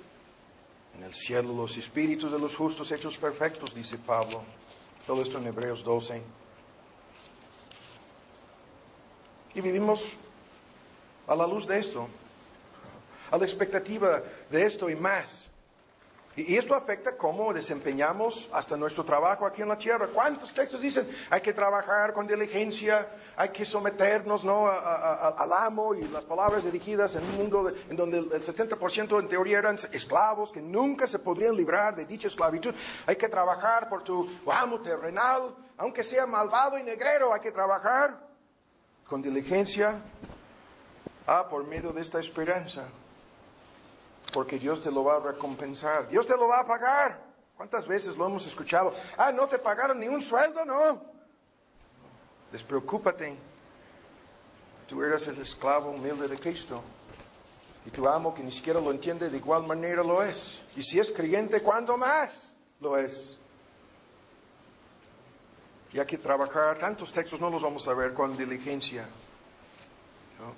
en el cielo, los espíritus de los justos hechos perfectos, dice Pablo. Todo esto en Hebreos 12. Y vivimos a la luz de esto, a la expectativa de esto y más. Y esto afecta cómo desempeñamos hasta nuestro trabajo aquí en la tierra. ¿Cuántos textos dicen hay que trabajar con diligencia, hay que someternos ¿no? al amo y las palabras dirigidas en un mundo en donde el 70% en teoría eran esclavos que nunca se podrían librar de dicha esclavitud? Hay que trabajar por tu amo terrenal, aunque sea malvado y negrero, hay que trabajar con diligencia ah, por medio de esta esperanza porque Dios te lo va a recompensar. Dios te lo va a pagar. ¿Cuántas veces lo hemos escuchado? Ah, no te pagaron ni un sueldo, no. Despreocúpate. tú eres el esclavo humilde de Cristo. Y tu amo que ni siquiera lo entiende, de igual manera lo es. Y si es creyente, ¿cuándo más lo es? Y hay que trabajar, tantos textos no los vamos a ver con diligencia,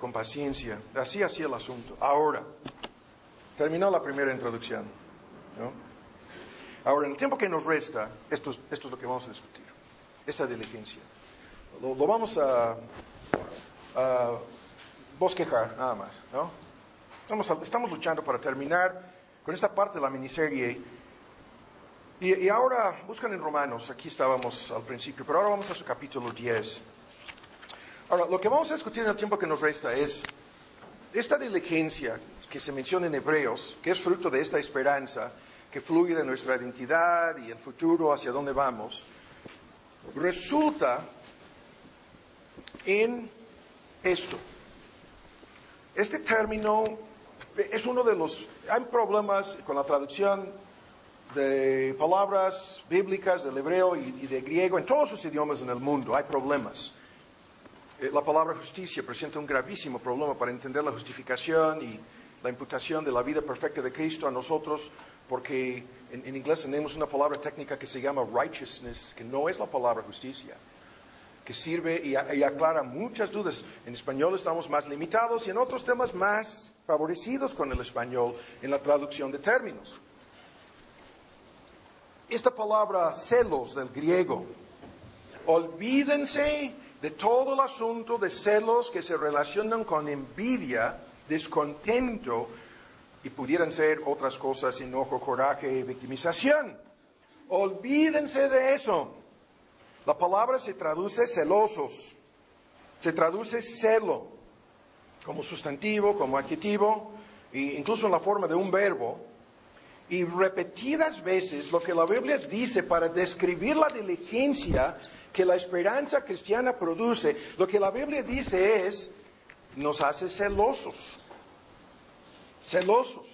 con paciencia. Así, así el asunto. Ahora, terminó la primera introducción. Ahora, en el tiempo que nos resta, esto, es lo que vamos a discutir, esta diligencia. Lo, vamos a, bosquejar, nada más. Estamos, luchando para terminar con esta parte de la miniserie y, ahora buscan en Romanos, aquí estábamos al principio, pero ahora vamos a su capítulo 10. Ahora, lo que vamos a discutir en el tiempo que nos resta es esta diligencia que se menciona en Hebreos, que es fruto de esta esperanza que fluye de nuestra identidad y el futuro hacia dónde vamos, resulta en esto. Este término es uno de los... Hay problemas con la traducción de palabras bíblicas del hebreo y, de griego en todos los idiomas en el mundo. Hay problemas. Eh, la palabra justicia presenta un gravísimo problema para entender la justificación y la imputación de la vida perfecta de Cristo a nosotros, porque en, inglés tenemos una palabra técnica que se llama righteousness, que no es la palabra justicia, que sirve y, aclara muchas dudas. En español estamos más limitados y en otros temas más favorecidos con el español en la traducción de términos. Esta palabra celos del griego, olvídense de todo el asunto de celos que se relacionan con envidia, descontento y pudieran ser otras cosas, enojo, coraje, victimización. Olvídense de eso. La palabra se traduce celosos, se traduce celo como sustantivo, como adjetivo, e incluso en la forma de un verbo. Y repetidas veces lo que la Biblia dice para describir la diligencia que la esperanza cristiana produce, lo que la Biblia dice es, nos hace celosos. Celosos.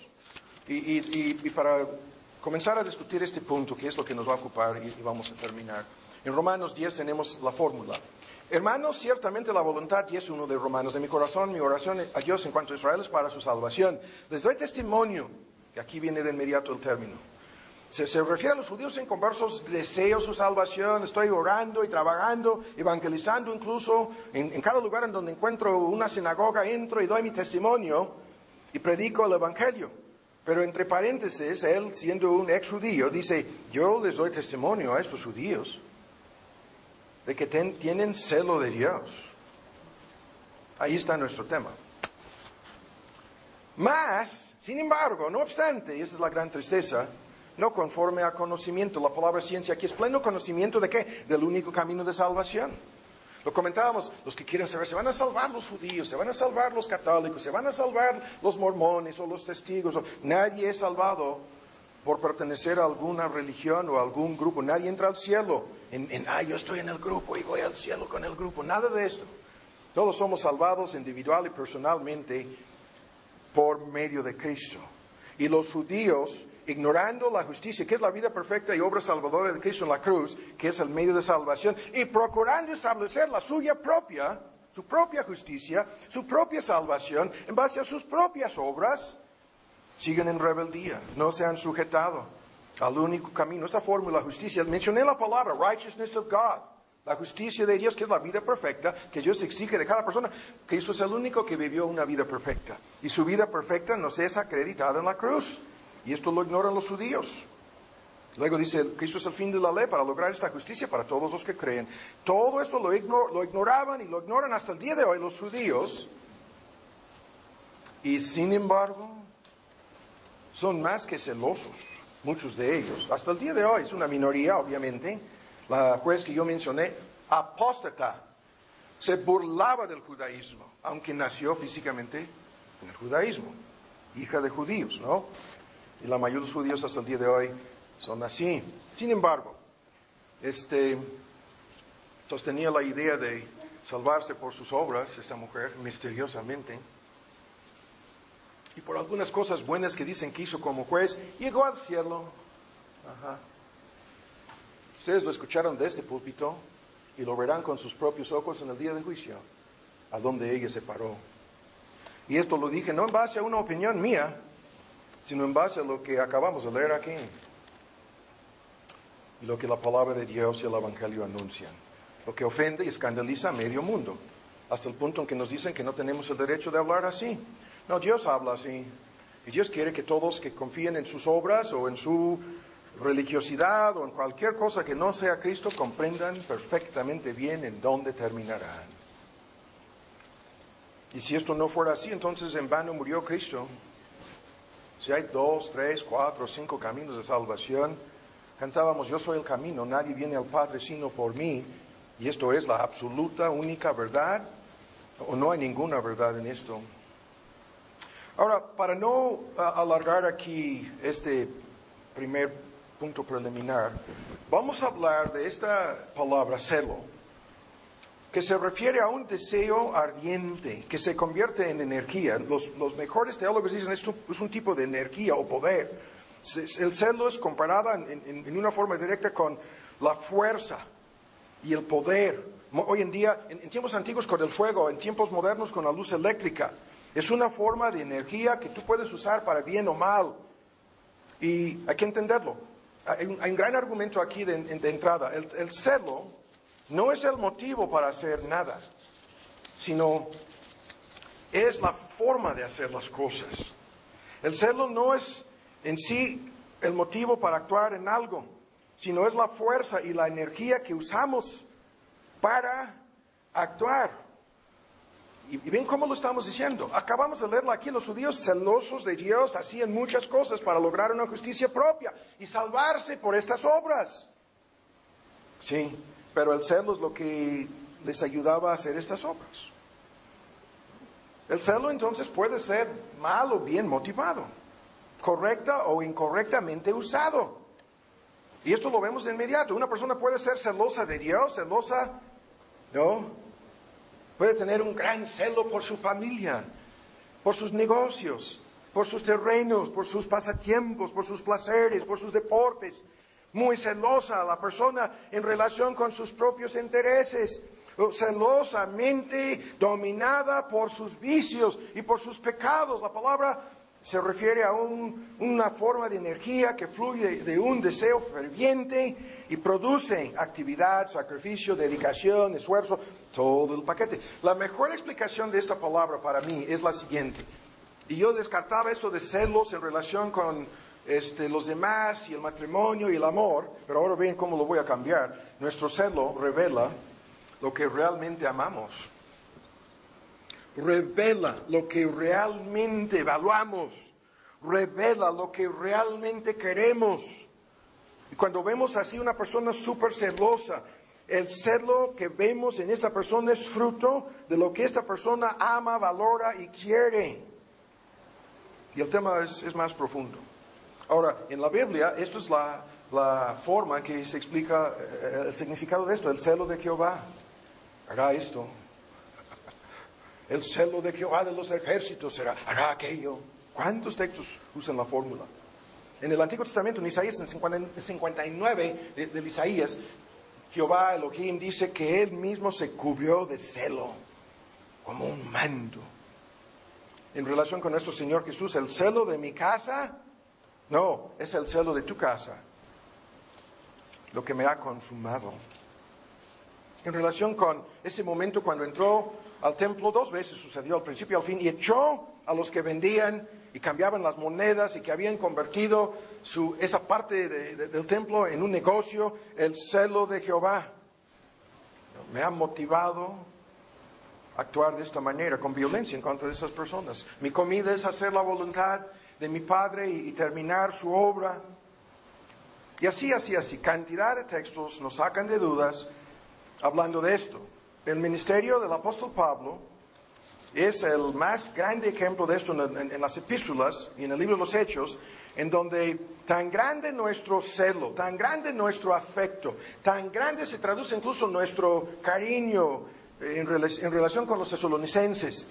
Y, para comenzar a discutir este punto, que es lo que nos va a ocupar y, vamos a terminar. En Romanos 10 tenemos la fórmula. Hermanos, ciertamente la voluntad, y es uno de Romanos, de mi corazón, mi oración a Dios en cuanto a Israel es para su salvación. Les doy testimonio Aquí viene de inmediato el término. Se, refiere a los judíos en conversos, deseo su salvación, estoy orando y trabajando, evangelizando incluso, en, cada lugar en donde encuentro una sinagoga entro y doy mi testimonio y predico el evangelio. Pero entre paréntesis, él siendo un ex judío, dice, yo les doy testimonio a estos judíos de que tienen celo de Dios. Ahí está nuestro tema. Más, sin embargo, no obstante, y esa es la gran tristeza, no conforme a conocimiento. La palabra ciencia aquí es pleno conocimiento de qué? Del único camino de salvación. Lo comentábamos, los que quieren saber, se van a salvar los judíos, se van a salvar los católicos, se van a salvar los mormones o los testigos. Nadie es salvado por pertenecer a alguna religión o a algún grupo. Nadie entra al cielo en, en, ah, yo estoy en el grupo y voy al cielo con el grupo. Nada de esto. Todos somos salvados individual y personalmente por medio de Cristo. Y los judíos, ignorando la justicia, que es la vida perfecta y obra salvadora de Cristo en la cruz, que es el medio de salvación, y procurando establecer la suya propia, su propia justicia, su propia salvación, en base a sus propias obras, siguen en rebeldía, no se han sujetado al único camino. Esta fórmula, justicia, mencioné la palabra righteousness of God. La justicia de Dios, que es la vida perfecta, que Dios exige de cada persona. Cristo es el único que vivió una vida perfecta. Y su vida perfecta nos es acreditada en la cruz. Y esto lo ignoran los judíos. Luego dice, Cristo es el fin de la ley para lograr esta justicia para todos los que creen. Todo esto lo, lo ignoraban y lo ignoran hasta el día de hoy los judíos. Y sin embargo, son más que celosos, muchos de ellos. Hasta el día de hoy, es una minoría, obviamente la juez que yo mencioné, apóstata, se burlaba del judaísmo, aunque nació físicamente en el judaísmo, hija de judíos, ¿no? Y la mayoría de los judíos hasta el día de hoy son así. Sin embargo, este, sostenía la idea de salvarse por sus obras, esta mujer, misteriosamente. Y por algunas cosas buenas que dicen que hizo como juez, llegó al cielo. Ajá. Ustedes lo escucharon de este púlpito y lo verán con sus propios ojos en el día de juicio. a donde ella se paró. Y esto lo dije no en base a una opinión mía, sino en base a lo que acabamos de leer aquí. Y lo que la palabra de Dios y el Evangelio anuncian. Lo que ofende y escandaliza a medio mundo. Hasta el punto en que nos dicen que no tenemos el derecho de hablar así. No, Dios habla así. Y Dios quiere que todos que confíen en sus obras o en su religiosidad o en cualquier cosa que no sea Cristo comprendan perfectamente bien en dónde terminarán. Y si esto no fuera así, entonces en vano murió Cristo. Si hay dos, tres, cuatro, cinco caminos de salvación, cantábamos, yo soy el camino, nadie viene al Padre sino por mí, y esto es la absoluta, única verdad, o no hay ninguna verdad en esto. Ahora, para no alargar aquí este primer punto preliminar, vamos a hablar de esta palabra celo, que se refiere a un deseo ardiente que se convierte en energía. Los, mejores teólogos dicen esto es un tipo de energía o poder. El celo es comparada en, una forma directa con la fuerza y el poder. Hoy en día, en tiempos antiguos con el fuego, en tiempos modernos con la luz eléctrica. Es una forma de energía que tú puedes usar para bien o mal. Y hay que entenderlo. Hay un, gran argumento aquí de, entrada. El, el celo no es el motivo para hacer nada, sino es la forma de hacer las cosas. El celo no es en sí el motivo para actuar en algo, sino es la fuerza y la energía que usamos para actuar. Y, ven cómo lo estamos diciendo. Acabamos de leerlo aquí, los judíos celosos de Dios hacían muchas cosas para lograr una justicia propia y salvarse por estas obras. Sí, pero el celo es lo que les ayudaba a hacer estas obras. El celo entonces puede ser mal o bien motivado, correcta o incorrectamente usado. Y esto lo vemos de inmediato. Una persona puede ser celosa de Dios, celosa, ¿no? Puede tener un gran celo por su familia, por sus negocios, por sus terrenos, por sus pasatiempos, por sus placeres, por sus deportes. Muy celosa la persona en relación con sus propios intereses, celosamente dominada por sus vicios y por sus pecados. La palabra se refiere a una forma de energía que fluye de un deseo ferviente y produce actividad, sacrificio, dedicación, esfuerzo, todo el paquete. La mejor explicación de esta palabra para mí es la siguiente. Y yo descartaba esto de celos en relación con este, los demás y el matrimonio y el amor, pero ahora ven cómo lo voy a cambiar. Nuestro celo revela lo que realmente amamos revela lo que realmente evaluamos, revela lo que realmente queremos. Y cuando vemos así una persona súper celosa, el celo que vemos en esta persona es fruto de lo que esta persona ama, valora y quiere. Y el tema es, más profundo. Ahora, en la Biblia, esto es la, la forma que se explica eh, el significado de esto, el celo de Jehová. Hará esto, el celo de Jehová de los ejércitos será, hará aquello. ¿Cuántos textos usan la fórmula? En el Antiguo Testamento, en Isaías, en 59 de, Isaías, Jehová Elohim dice que él mismo se cubrió de celo, como un manto. En relación con nuestro Señor Jesús, el celo de mi casa, no, es el celo de tu casa, lo que me ha consumado. En relación con ese momento cuando entró al templo dos veces, sucedió al principio y al fin, y echó a los que vendían y cambiaban las monedas y que habían convertido esa parte del templo en un negocio, el celo de Jehová. Me ha motivado a actuar de esta manera, con violencia en contra de esas personas. Mi comida es hacer la voluntad de mi Padre y, terminar su obra. Y así, así, así, cantidad de textos nos sacan de dudas hablando de esto. El ministerio del apóstol Pablo es el más grande ejemplo de esto en, las epístolas y en el libro de los Hechos, en donde tan grande nuestro celo, tan grande nuestro afecto, tan grande se traduce incluso nuestro cariño en, relación con los tesalonicenses,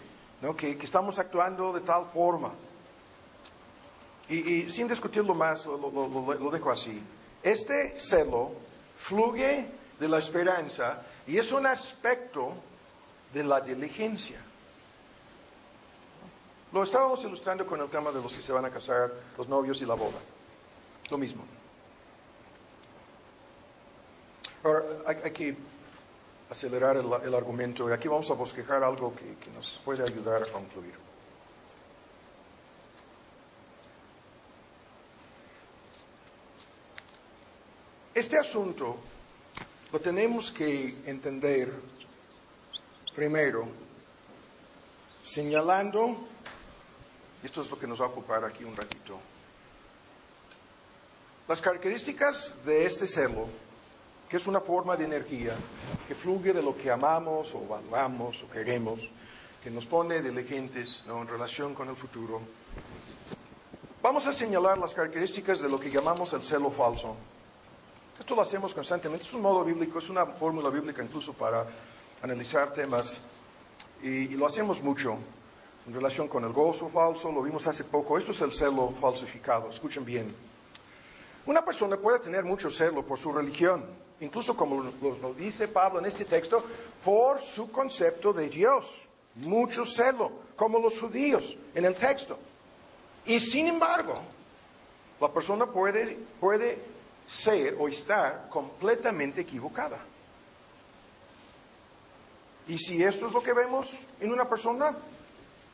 que, estamos actuando de tal forma. Y, sin discutirlo más, lo, dejo así. Este celo fluye de la esperanza y es un aspecto de la diligencia. Lo estábamos ilustrando con el tema de los que se van a casar, los novios y la boda. Lo mismo. Ahora, hay, que acelerar el, argumento y aquí vamos a bosquejar algo que nos puede ayudar a concluir. Este asunto lo tenemos que entender primero señalando, esto es lo que nos va a ocupar aquí un ratito, las características de este celo, que es una forma de energía que fluye de lo que amamos o valoramos o queremos, que nos pone diligentes en relación con el futuro. Vamos a señalar las características de lo que llamamos el celo falso. Esto lo hacemos constantemente, es un modo bíblico, es una fórmula bíblica incluso para analizar temas y, lo hacemos mucho en relación con el gozo falso, lo vimos hace poco, esto es el celo falsificado, escuchen bien. Una persona puede tener mucho celo por su religión, incluso como lo, dice Pablo en este texto, por su concepto de Dios. Mucho celo, como los judíos en el texto. Y sin embargo, la persona puede, puede ser o estar completamente equivocada. Y si esto es lo que vemos en una persona,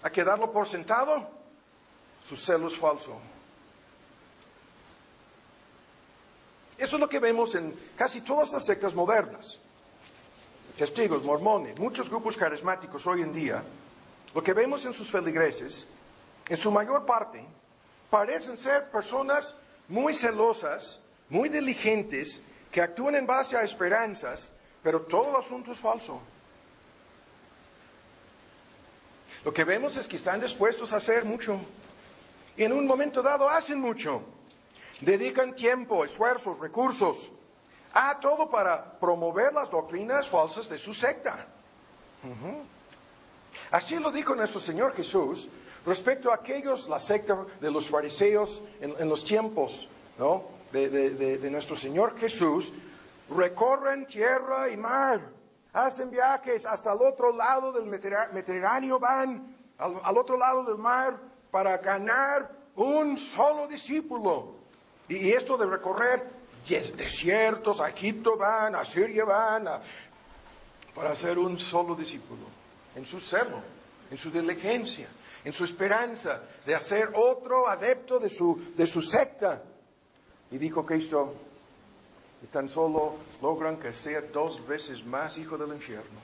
hay que darlo por sentado, su celo es falso. Eso es lo que vemos en casi todas las sectas modernas. Testigos, mormones, muchos grupos carismáticos hoy en día, lo que vemos en sus feligreses, en su mayor parte, parecen ser personas muy celosas, muy diligentes, que actúan en base a esperanzas, pero todo el asunto es falso. Lo que vemos es que están dispuestos a hacer mucho. Y en un momento dado hacen mucho. Dedican tiempo, esfuerzos, recursos a todo para promover las doctrinas falsas de su secta. Así lo dijo nuestro Señor Jesús respecto a aquellos, la secta de los fariseos en, los tiempos de nuestro Señor Jesús, recorren tierra y mar hacen viajes hasta el otro lado del Mediterráneo, van al, otro lado del mar para ganar un solo discípulo. Y, esto de recorrer desiertos, a Egipto van, a Siria van, para hacer un solo discípulo, en su celo, en su diligencia, en su esperanza de hacer otro adepto de su, de su secta. Y dijo Cristo, y tan solo logran que sea dos veces más hijo del infierno.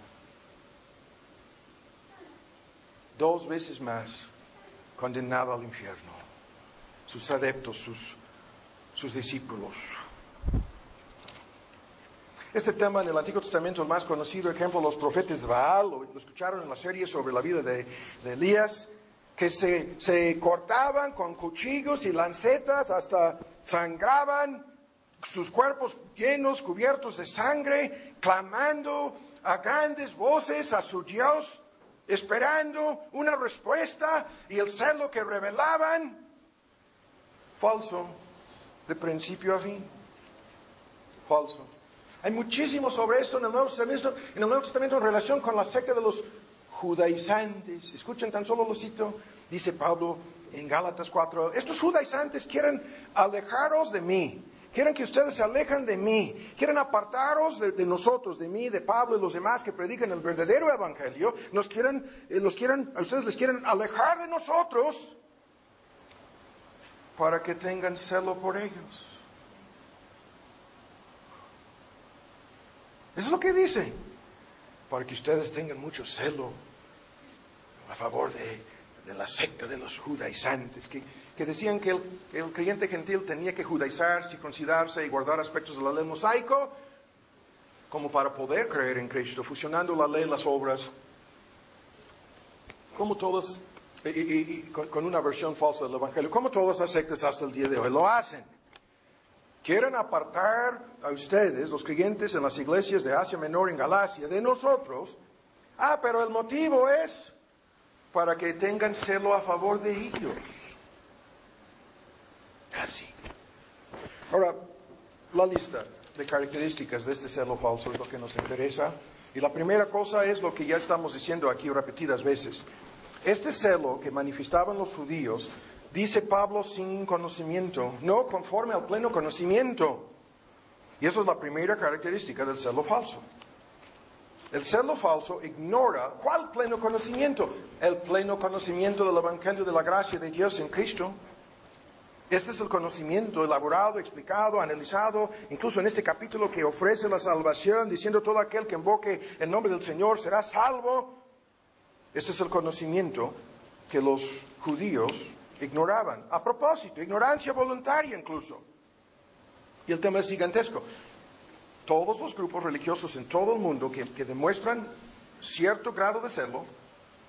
Dos veces más condenado al infierno. Sus adeptos, sus, sus discípulos. Este tema en el Antiguo Testamento, el más conocido ejemplo, los profetas de Baal, lo, escucharon en la serie sobre la vida de, de Elías, que se, se cortaban con cuchillos y lancetas hasta sangraban sus cuerpos llenos, cubiertos de sangre, clamando a grandes voces a su Dios, esperando una respuesta y el celo que revelaban, falso, de principio a fin, falso. Hay muchísimo sobre esto en el Nuevo Testamento, en el Nuevo Testamento en relación con la secta de los judaizantes. Escuchen, tan solo lo cito, dice Pablo en Gálatas 4, estos judaizantes quieren alejaros de mí Quieren que ustedes se alejen de mí. Quieren apartaros de, nosotros, de mí, de Pablo y los demás que predican el verdadero evangelio. Nos quieren, eh, los quieren, a ustedes les quieren alejar de nosotros para que tengan celo por ellos. Eso es lo que dice. Para que ustedes tengan mucho celo a favor de, de la secta de los judaizantes. Que, que decían que el, creyente gentil tenía que judaizar, circuncidarse y guardar aspectos de la ley mosaico, como para poder creer en Cristo, fusionando la ley y las obras, como todas, y, con, una versión falsa del Evangelio, como todas las sectas hasta el día de hoy lo hacen. Quieren apartar a ustedes, los creyentes en las iglesias de Asia Menor en Galacia, de nosotros. Ah, pero el motivo es para que tengan celo a favor de ellos. Así. Ahora, la lista de características de este celo falso es lo que nos interesa. Y la primera cosa es lo que ya estamos diciendo aquí repetidas veces. Este celo que manifestaban los judíos, dice Pablo sin conocimiento, no conforme al pleno conocimiento. Y eso es la primera característica del celo falso. El celo falso ignora cuál pleno conocimiento, el pleno conocimiento del Evangelio de la gracia de Dios en Cristo. Este es el conocimiento elaborado, explicado, analizado, incluso en este capítulo que ofrece la salvación, diciendo todo aquel que invoque el nombre del Señor será salvo. Este es el conocimiento que los judíos ignoraban. A propósito, ignorancia voluntaria incluso. Y el tema es gigantesco. Todos los grupos religiosos en todo el mundo que, demuestran cierto grado de celo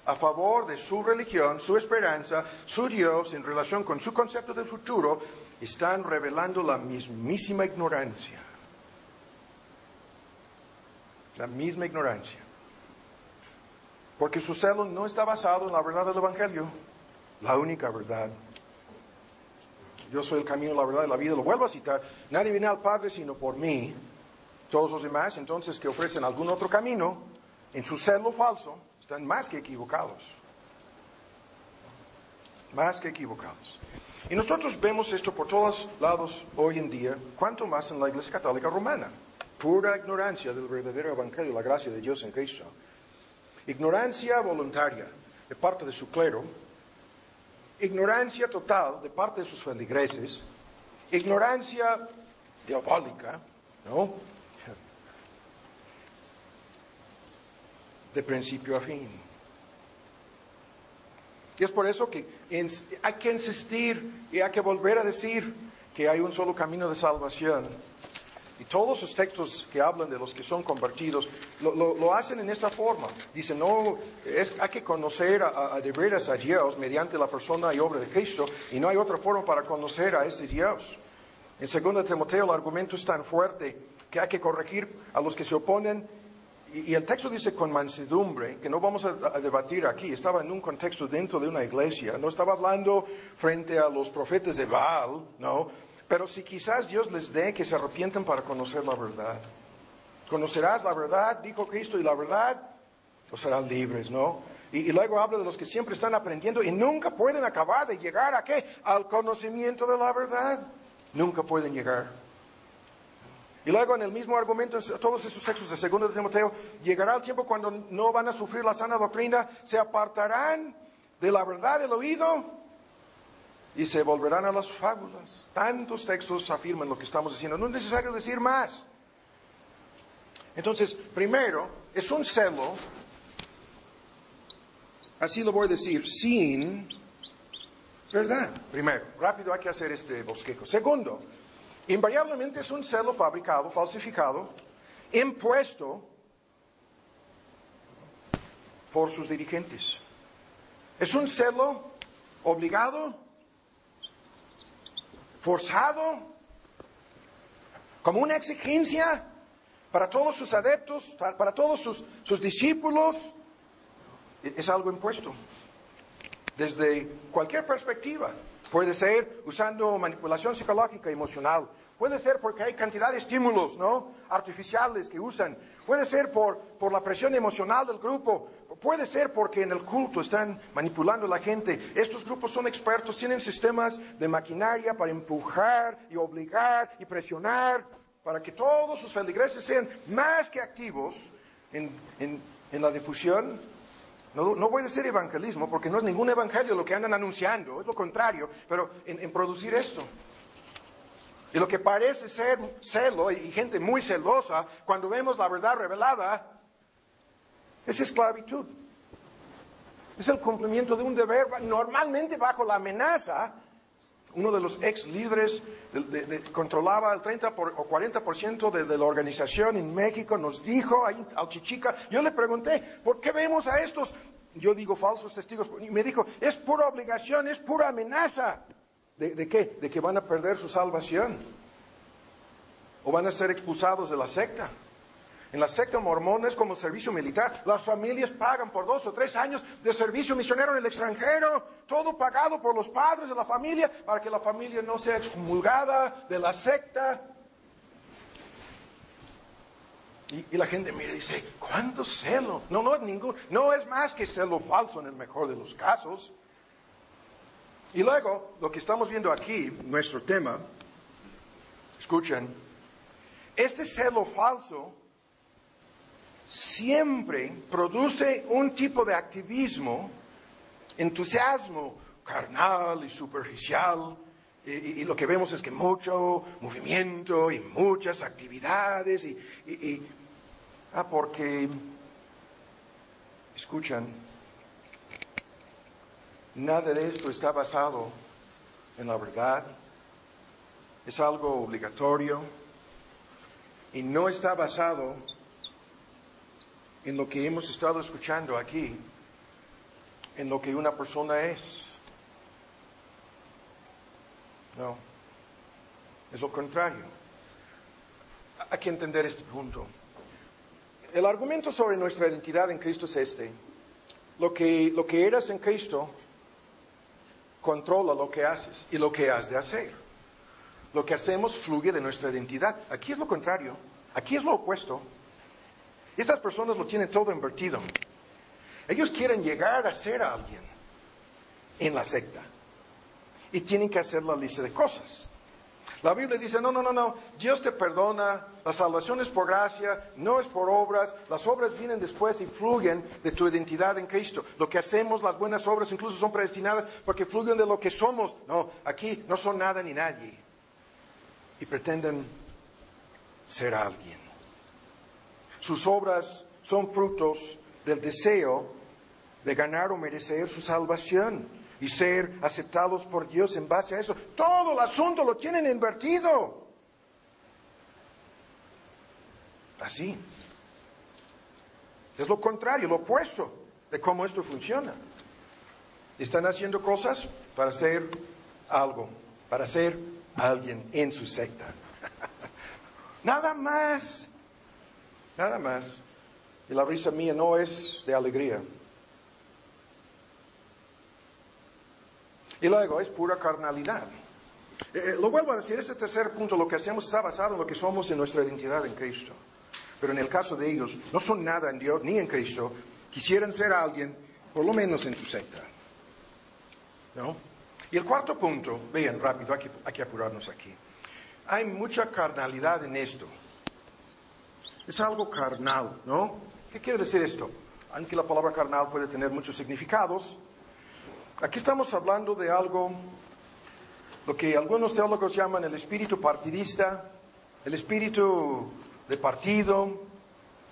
a favor de su religión, su esperanza, su Dios en relación con su concepto del futuro, están revelando la mismísima ignorancia. La misma ignorancia. Porque su celo no está basado en la verdad del Evangelio, la única verdad. Yo soy el camino, la verdad y la vida. Lo vuelvo a citar. Nadie viene al Padre sino por mí. Todos los demás, entonces, que ofrecen algún otro camino, en su celo falso, están más que equivocados. Más que equivocados. Y nosotros vemos esto por todos lados hoy en día, cuanto más en la Iglesia Católica Romana. Pura ignorancia del verdadero Evangelio, la gracia de Dios en Cristo. Ignorancia voluntaria de parte de su clero, ignorancia total de parte de sus feligreses, ignorancia diabólica, ¿no? De principio a fin. Y es por eso que hay que insistir y hay que volver a decir que hay un solo camino de salvación. Y todos los textos que hablan de los que son convertidos lo, hacen en esta forma. Dicen, no, es, hay que conocer a, de veras a Dios mediante la persona y obra de Cristo y no hay otra forma para conocer a ese Dios. En 2 Timoteo el argumento es tan fuerte que hay que corregir a los que se oponen y, el texto dice con mansedumbre, que no vamos a, debatir aquí, estaba en un contexto dentro de una iglesia, no estaba hablando frente a los profetas de Baal, no, pero si quizás Dios les dé que se arrepientan para conocer la verdad. Conocerás la verdad, dijo Cristo, y la verdad, pues serán libres, ¿no? Y, y, luego habla de los que siempre están aprendiendo y nunca pueden acabar de llegar a qué? Al conocimiento de la verdad. Nunca pueden llegar. Y luego en el mismo argumento, en todos esos textos de 2 de Timoteo, llegará el tiempo cuando no van a sufrir la sana doctrina, se apartarán de la verdad del oído y se volverán a las fábulas. Tantos textos afirman lo que estamos diciendo. No es necesario decir más. Entonces, primero, es un celo, así lo voy a decir, sin verdad. Primero, rápido hay que hacer este bosquejo. Segundo, Invariablemente es un celo fabricado, falsificado, impuesto por sus dirigentes. Es un celo obligado, forzado, como una exigencia para todos sus adeptos, para todos sus, sus discípulos. Es algo impuesto desde cualquier perspectiva. Puede ser usando manipulación psicológica, emocional. Puede ser porque hay cantidad de estímulos, ¿no? Artificiales que usan. Puede ser por, por la presión emocional del grupo. Puede ser porque en el culto están manipulando a la gente. Estos grupos son expertos, tienen sistemas de maquinaria para empujar y obligar y presionar para que todos sus feligreses sean más que activos en, en, en la difusión no, voy a decir evangelismo porque no es ningún evangelio lo que andan anunciando, es lo contrario, pero en, producir esto. Y lo que parece ser celo y gente muy celosa cuando vemos la verdad revelada es esclavitud. Es el cumplimiento de un deber normalmente bajo la amenaza. Uno de los ex líderes controlaba el 30 o 40% de, la organización en México, nos dijo ahí al Chichica, yo le pregunté, ¿por qué vemos a estos yo digo falsos testigos, y me dijo, es pura obligación, es pura amenaza. ¿De, qué? De que van a perder su salvación. O van a ser expulsados de la secta. En la secta mormona es como el servicio militar. Las familias pagan por dos o tres años de servicio misionero en el extranjero, todo pagado por los padres de la familia para que la familia no sea excomulgada de la secta. Y, y la gente mira y dice, ¿cuánto celo? No, no es ningún, no es más que celo falso en el mejor de los casos. Y luego, lo que estamos viendo aquí, nuestro tema, escuchen, este celo falso siempre produce un tipo de activismo, entusiasmo carnal y superficial, y, lo que vemos es que mucho movimiento y muchas actividades, y- y- ah, porque, escuchan, nada de esto está basado en la verdad, es algo obligatorio y no está basado en lo que hemos estado escuchando aquí, en lo que una persona es. No, es lo contrario. Hay que entender este punto. El argumento sobre nuestra identidad en Cristo es este. Lo que, lo que eras en Cristo controla lo que haces y lo que has de hacer. Lo que hacemos fluye de nuestra identidad. Aquí es lo contrario. Aquí es lo opuesto. Estas personas lo tienen todo invertido. Ellos quieren llegar a ser alguien en la secta. Y tienen que hacer la lista de cosas. La Biblia dice, no, no, no, no, Dios te perdona, la salvación es por gracia, no es por obras, las obras vienen después y fluyen de tu identidad en Cristo. Lo que hacemos, las buenas obras incluso son predestinadas porque fluyen de lo que somos. No, aquí no son nada ni nadie. Y pretenden ser alguien. Sus obras son frutos del deseo de ganar o merecer su salvación y ser aceptados por Dios en base a eso. Todo el asunto lo tienen invertido. Así. Es lo contrario, lo opuesto de cómo esto funciona. Están haciendo cosas para ser algo, para ser alguien en su secta. *laughs* Nada más. Nada más. Y la risa mía no es de alegría. Y luego es pura carnalidad. Eh, eh, lo vuelvo a decir, este tercer punto, lo que hacemos está basado en lo que somos en nuestra identidad en Cristo. Pero en el caso de ellos, no son nada en Dios ni en Cristo. Quisieran ser alguien, por lo menos en su secta. ¿No? Y el cuarto punto, vean rápido, hay que, hay que apurarnos aquí. Hay mucha carnalidad en esto. Es algo carnal, ¿no? ¿Qué quiere decir esto? Aunque la palabra carnal puede tener muchos significados, aquí estamos hablando de algo, lo que algunos teólogos llaman el espíritu partidista, el espíritu de partido.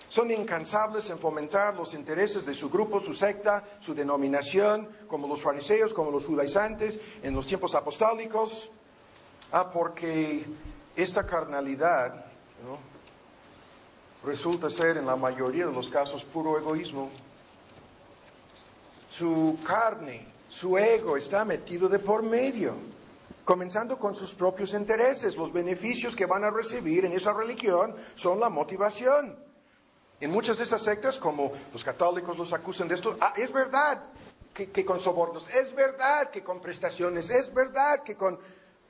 Son incansables en fomentar los intereses de su grupo, su secta, su denominación, como los fariseos, como los judaizantes en los tiempos apostólicos. Ah, porque esta carnalidad, ¿no? Resulta ser en la mayoría de los casos puro egoísmo. Su carne, su ego está metido de por medio, comenzando con sus propios intereses. Los beneficios que van a recibir en esa religión son la motivación. En muchas de esas sectas, como los católicos los acusan de esto, ah, es verdad que, que con sobornos, es verdad que con prestaciones, es verdad que con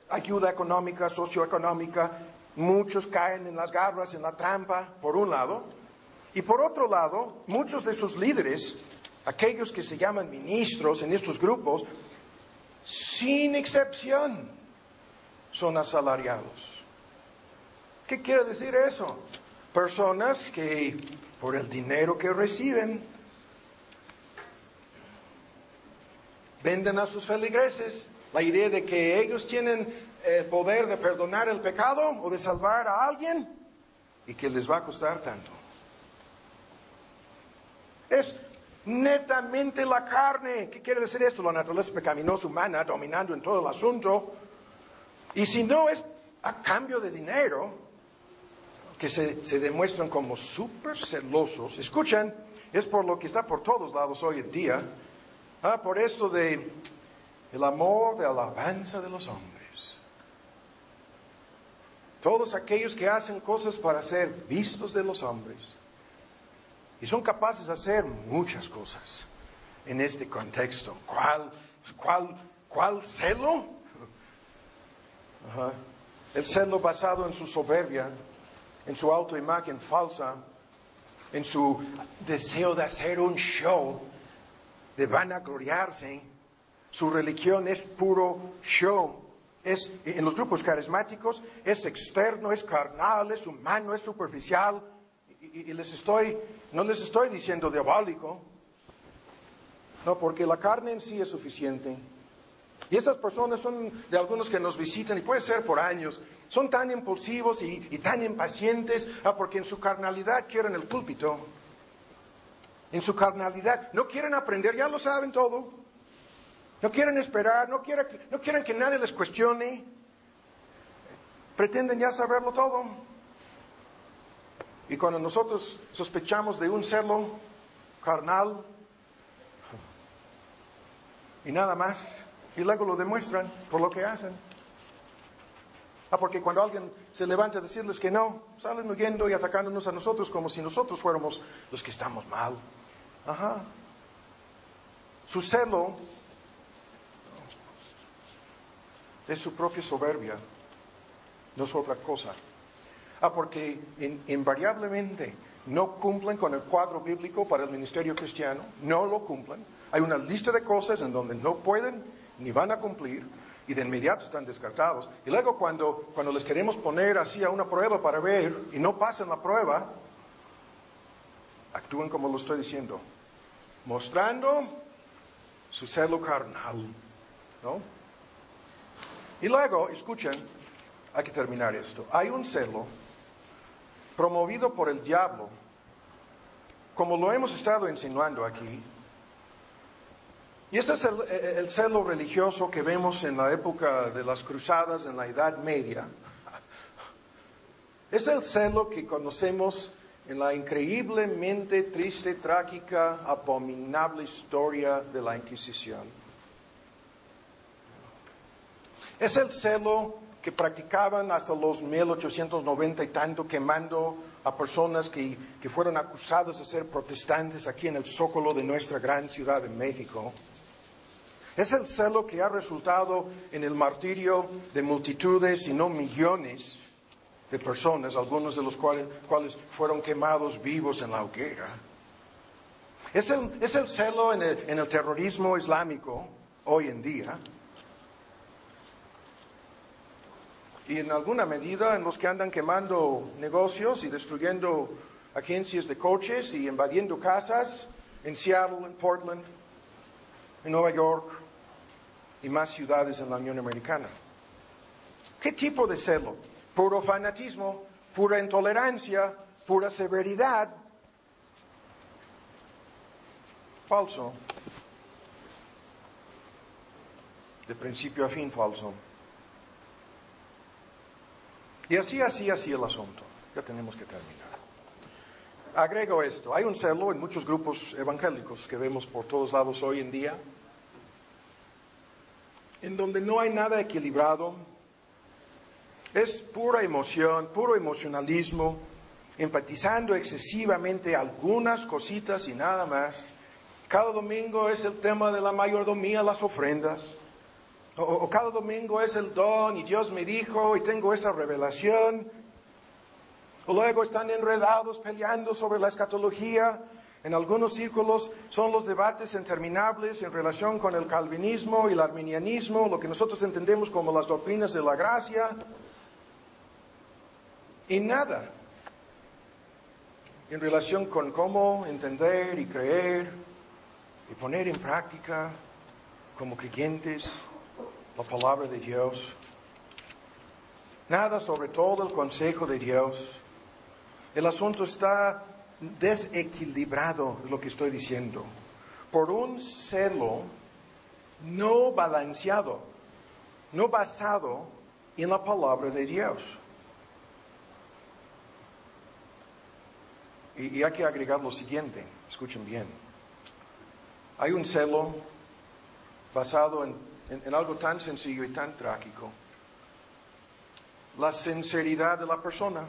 ayuda económica, socioeconómica, Muchos caen en las garras, en la trampa, por un lado. Y por otro lado, muchos de sus líderes, aquellos que se llaman ministros en estos grupos, sin excepción, son asalariados. ¿Qué quiere decir eso? Personas que por el dinero que reciben venden a sus feligreses la idea de que ellos tienen el poder de perdonar el pecado o de salvar a alguien y que les va a costar tanto. Es netamente la carne. ¿Qué quiere decir esto? La naturaleza pecaminosa humana dominando en todo el asunto. Y si no es a cambio de dinero, que se, se demuestran como súper celosos, escuchan, es por lo que está por todos lados hoy en día, ah, por esto de el amor de alabanza de los hombres. Todos aquellos que hacen cosas para ser vistos de los hombres. Y son capaces de hacer muchas cosas en este contexto. ¿Cuál, cuál, cuál celo? El celo basado en su soberbia, en su autoimagen falsa, en su deseo de hacer un show, de vanagloriarse. Su religión es puro show. Es, en los grupos carismáticos es externo, es carnal, es humano, es superficial. Y, y les estoy, no les estoy diciendo diabólico, no, porque la carne en sí es suficiente. Y estas personas son de algunos que nos visitan, y puede ser por años, son tan impulsivos y, tan impacientes, ah, porque en su carnalidad quieren el púlpito. En su carnalidad no quieren aprender, ya lo saben todo. No quieren esperar, no quieren, no quieren que nadie les cuestione. Pretenden ya saberlo todo. Y cuando nosotros sospechamos de un celo carnal, y nada más. Y luego lo demuestran por lo que hacen. Ah, porque cuando alguien se levanta a decirles que no, salen huyendo y atacándonos a nosotros como si nosotros fuéramos los que estamos mal. Ajá. Su celo es su propia soberbia, no es otra cosa. Ah, porque invariablemente no cumplen con el cuadro bíblico para el ministerio cristiano, no lo cumplen. Hay una lista de cosas en donde no pueden ni van a cumplir y de inmediato están descartados. Y luego cuando, cuando les queremos poner así a una prueba para ver y no pasan la prueba, actúan como lo estoy diciendo, mostrando su celo carnal. ¿no? Y luego, escuchen, hay que terminar esto. Hay un celo promovido por el diablo, como lo hemos estado insinuando aquí, y este es el, celo religioso que vemos en la época de las cruzadas, en la Edad Media. *laughs* Es el celo que conocemos en la increíblemente triste, trágica, abominable historia de la Inquisición. Es el celo que practicaban hasta los 1890 y tanto, quemando a personas que, que fueron acusadas de ser protestantes aquí en el zócalo de nuestra gran ciudad de México. Es el celo que ha resultado en el martirio de multitudes y no millones de personas, algunos de los cuales, fueron quemados vivos en la hoguera. Es el, celo en el, terrorismo islámico hoy en día. Y en alguna medida en los que andan quemando negocios y destruyendo agencias de coches y invadiendo casas en Seattle, en Portland, en Nueva York, y más ciudades en la Unión Americana. ¿Qué tipo de celo? Puro fanatismo, pura intolerancia, pura severidad. Falso. De principio a fin falso. Y así, así, así el asunto. Ya tenemos que terminar. Agrego esto. Hay un celo en muchos grupos evangélicos que vemos por todos lados hoy en día en donde no hay nada equilibrado. Es pura emoción, puro emocionalismo, empatizando excesivamente algunas cositas y nada más. Cada domingo es el tema de la mayordomía, las ofrendas. O, cada domingo es el don y Dios me dijo y tengo esta revelación. O luego están enredados peleando sobre la escatología en algunos círculos son los debates interminables en relación con el calvinismo y el arminianismo, lo que nosotros entendemos como las doctrinas de la gracia. Y nada en relación con cómo entender y creer y poner en práctica como creyentes la palabra de Dios. Nada sobre todo el consejo de Dios. El asunto está desequilibrado lo que estoy diciendo, por un celo no balanceado, no basado en la palabra de Dios. Y, hay que agregar lo siguiente, escuchen bien. Hay un celo basado en algo tan sencillo y tan trágico. La sinceridad de la persona.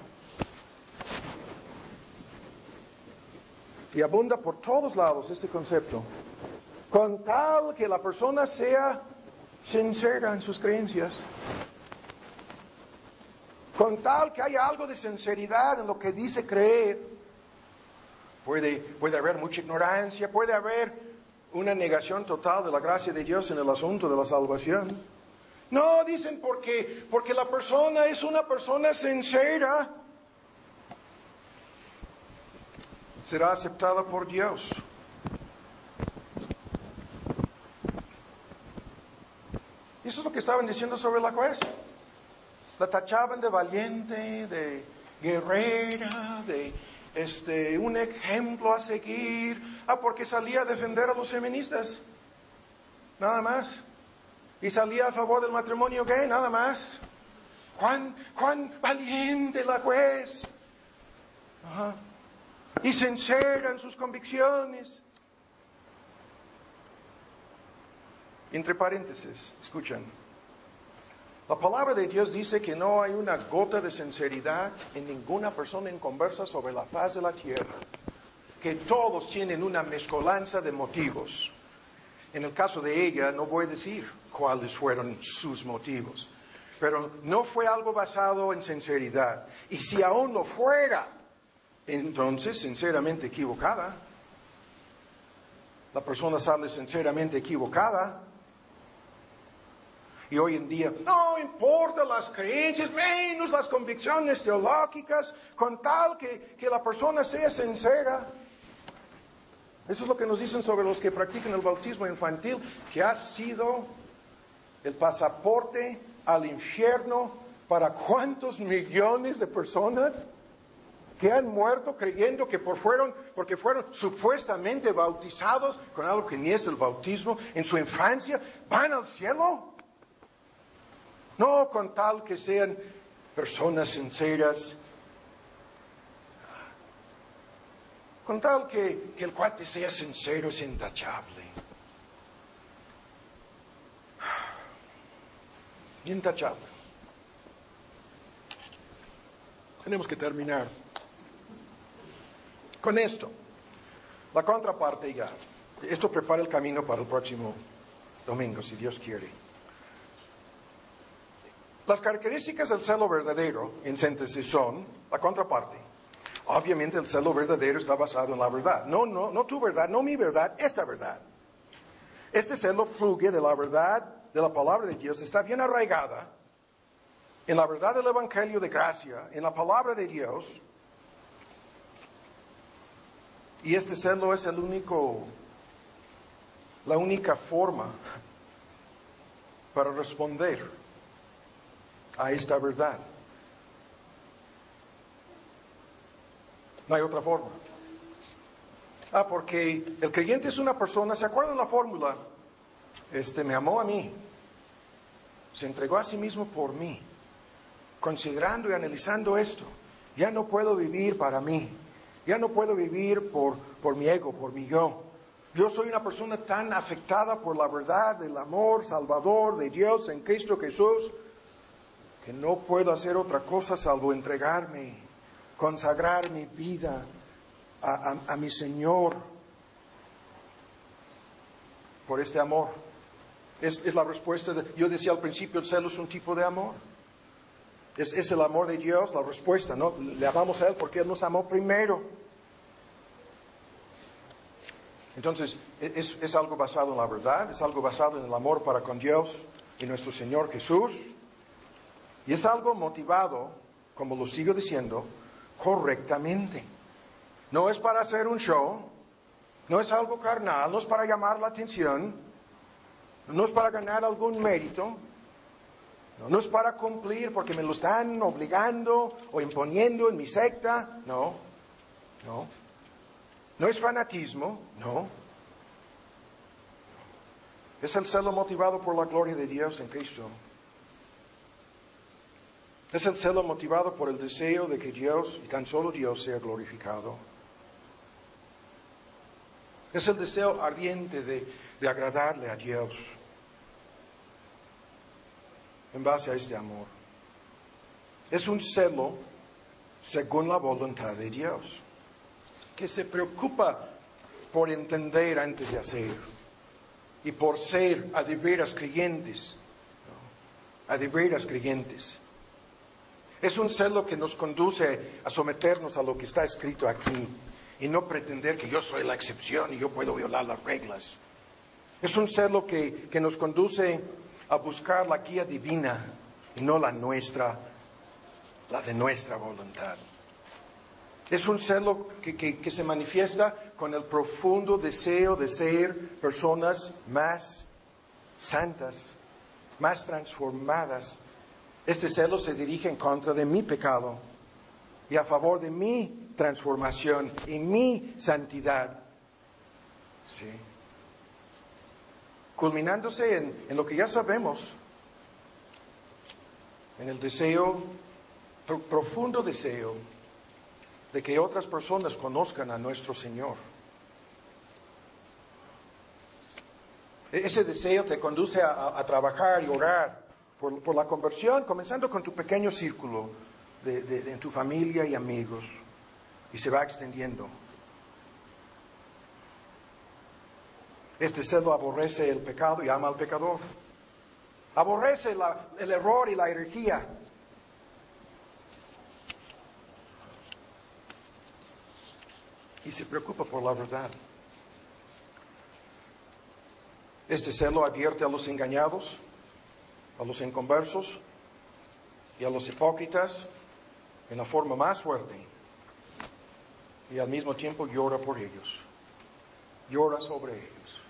Y abunda por todos lados este concepto. Con tal que la persona sea sincera en sus creencias. Con tal que haya algo de sinceridad en lo que dice creer. puede, puede haber mucha ignorancia, puede haber una negación total de la gracia de Dios en el asunto de la salvación. No, dicen porque, porque la persona es una persona sincera. Será aceptada por Dios. Eso es lo que estaban diciendo sobre la juez. La tachaban de valiente, de guerrera, de este, un ejemplo a seguir. Ah, porque salía a defender a los feministas. Nada más. Y salía a favor del matrimonio gay, nada más. Juan, Juan, valiente la juez. Y sincera en sus convicciones. Entre paréntesis, escuchan. La palabra de Dios dice que no hay una gota de sinceridad en ninguna persona en conversa sobre la paz de la tierra, que todos tienen una mezcolanza de motivos. En el caso de ella, no voy a decir cuáles fueron sus motivos, pero no fue algo basado en sinceridad. Y si aún lo fuera, entonces sinceramente equivocada. La persona sale sinceramente equivocada y hoy en día, no importa las creencias, menos las convicciones teológicas, con tal que, que la persona sea sincera. Eso es lo que nos dicen sobre los que practican el bautismo infantil, que ha sido el pasaporte al infierno para cuántos millones de personas que han muerto creyendo que por fueron, porque fueron supuestamente bautizados con algo que ni es el bautismo en su infancia, van al cielo. No con tal que sean personas sinceras, con tal que, el cuate sea sincero, es intachable. Intachable. Tenemos que terminar con esto. La contraparte ya. Esto prepara el camino para el próximo domingo, si Dios quiere. Las características del celo verdadero, en síntesis, son la contraparte. Obviamente el celo verdadero está basado en la verdad. No, no, no tu verdad, no mi verdad, esta verdad. Este celo fluye de la verdad de la palabra de Dios, está bien arraigada en la verdad del Evangelio de gracia, en la palabra de Dios. Y este celo es el único, la única forma para responder a esta verdad. No hay otra forma. Ah, porque el creyente es una persona, ¿se acuerdan la fórmula? Este me amó a mí, se entregó a sí mismo por mí. Considerando y analizando esto, ya no puedo vivir para mí, ya no puedo vivir por, por mi ego, por mi yo. Yo soy una persona tan afectada por la verdad del amor salvador de Dios en Cristo Jesús que no puedo hacer otra cosa salvo entregarme, consagrar mi vida a, mi Señor por este amor. Es, la respuesta. Yo decía al principio, el celo es un tipo de amor. Es, es, el amor de Dios, la respuesta, ¿no? Le amamos a Él porque Él nos amó primero. Entonces, es, es algo basado en la verdad, es algo basado en el amor para con Dios y nuestro Señor Jesús. Y es algo motivado, como lo sigo diciendo, correctamente. No es para hacer un show, no es algo carnal, no es para llamar la atención, no es para ganar algún mérito, no, es para cumplir porque me lo están obligando o imponiendo en mi secta, no, no. No es fanatismo, no. Es el celo motivado por la gloria de Dios en Cristo. Es el celo motivado por el deseo de que Dios y tan solo Dios sea glorificado. Es el deseo ardiente de, agradarle a Dios en base a este amor. Es un celo según la voluntad de Dios, que se preocupa por entender antes de hacer y por ser a de veras creyentes, a de veras creyentes. Es un celo que nos conduce a someternos a lo que está escrito aquí y no pretender que yo soy la excepción y yo puedo violar las reglas. Es un celo que, que nos conduce a buscar la guía divina y no la nuestra, la de nuestra voluntad. Es un celo que, que, que, se manifiesta con el profundo deseo de ser personas más santas, más transformadas. Este celo se dirige en contra de mi pecado y a favor de mi transformación y mi santidad. Sí. Culminándose en, lo que ya sabemos, en el deseo, pro, profundo deseo, de que otras personas conozcan a nuestro Señor. Ese deseo te conduce a, a trabajar y orar por, la conversión, comenzando con tu pequeño círculo de, en tu familia y amigos, y se va extendiendo. Este celo aborrece el pecado y ama al pecador. Aborrece la, el error y la herejía. Y se preocupa por la verdad. Este celo advierte a los engañados, a los inconversos y a los hipócritas en la forma más fuerte. Y al mismo tiempo llora por ellos. Llora sobre ellos.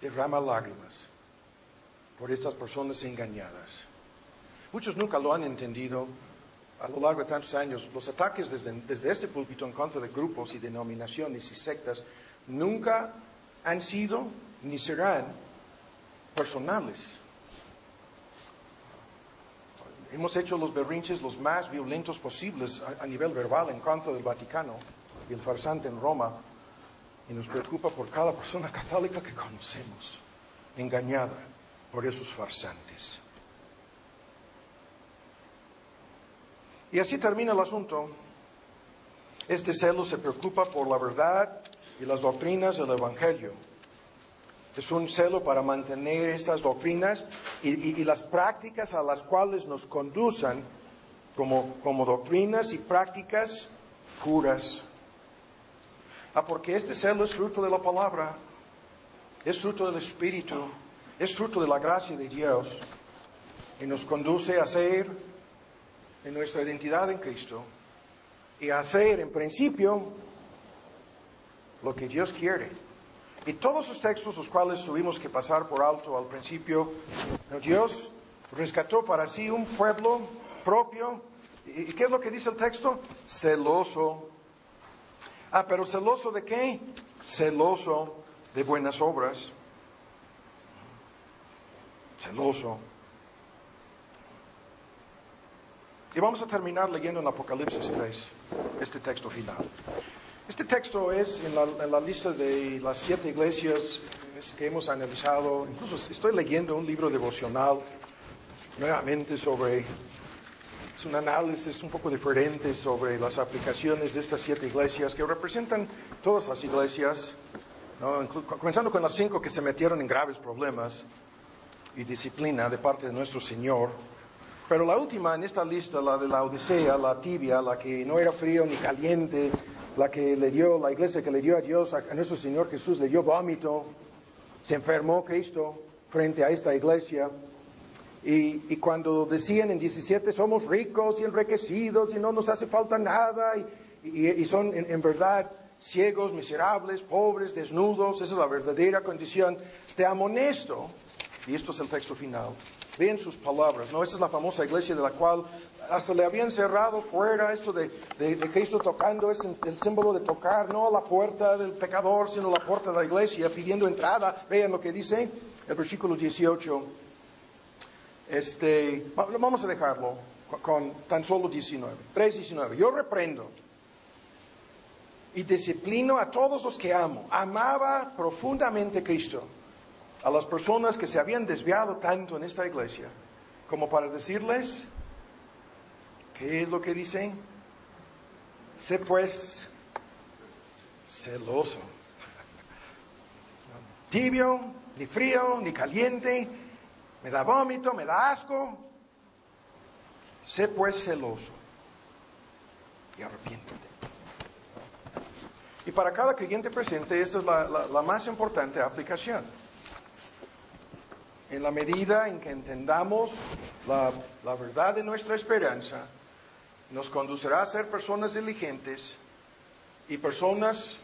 Derrama lágrimas por estas personas engañadas. Muchos nunca lo han entendido a lo largo de tantos años. Los ataques desde, desde este púlpito en contra de grupos y denominaciones y sectas nunca han sido ni serán personales. Hemos hecho los berrinches los más violentos posibles a, a, nivel verbal en contra del Vaticano y el farsante en Roma. Y nos preocupa por cada persona católica que conocemos, engañada por esos farsantes. Y así termina el asunto. Este celo se preocupa por la verdad y las doctrinas del Evangelio. Es un celo para mantener estas doctrinas y, las prácticas a las cuales nos conduzcan como, como doctrinas y prácticas puras. Ah, porque este celo es fruto de la palabra, es fruto del Espíritu, es fruto de la gracia de Dios y nos conduce a ser en nuestra identidad en Cristo y a hacer en principio lo que Dios quiere. Y todos los textos los cuales tuvimos que pasar por alto al principio, Dios rescató para sí un pueblo propio. ¿Y qué es lo que dice el texto? Celoso. Ah, pero celoso de qué? Celoso de buenas obras. Celoso. Y vamos a terminar leyendo en Apocalipsis 3, este texto final. Este texto es en la, en la, lista de las siete iglesias que hemos analizado. Incluso estoy leyendo un libro devocional nuevamente sobre, es un análisis un poco diferente sobre las aplicaciones de estas siete iglesias que representan todas las iglesias, ¿no? comenzando con las cinco que se metieron en graves problemas y disciplina de parte de nuestro Señor. Pero la última en esta lista, la de la Odisea, la tibia, la que no era frío ni caliente, la que le dio, la iglesia que le dio a Dios, a, nuestro Señor Jesús, le dio vómito, se enfermó Cristo frente a esta iglesia. Y, y, cuando decían en 17, somos ricos y enriquecidos y no nos hace falta nada, y, y, y son en, en, verdad ciegos, miserables, pobres, desnudos, esa es la verdadera condición, te amonesto, y esto es el texto final, Vean sus palabras, ¿no? Esta es la famosa iglesia de la cual hasta le habían cerrado fuera esto de, de, Cristo tocando, es el símbolo de tocar, no la puerta del pecador, sino la puerta de la iglesia, pidiendo entrada. Vean lo que dice el versículo 18. Este, vamos a dejarlo con tan solo 19. 3.19. Yo reprendo y disciplino a todos los que amo. Amaba profundamente Cristo a las personas que se habían desviado tanto en esta iglesia, como para decirles, ¿qué es lo que dicen? Sé pues celoso. *laughs* Tibio, ni frío, ni caliente, me da vómito, me da asco. Sé pues celoso y arrepiéntete. Y para cada creyente presente, esta es la, más importante aplicación. En la medida en que entendamos la, verdad de nuestra esperanza, nos conducirá a ser personas diligentes y personas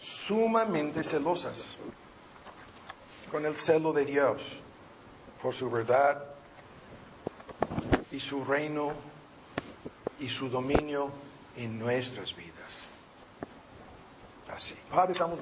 sumamente celosas con el celo de Dios por su verdad y su reino y su dominio en nuestras vidas. Así. Padre, estamos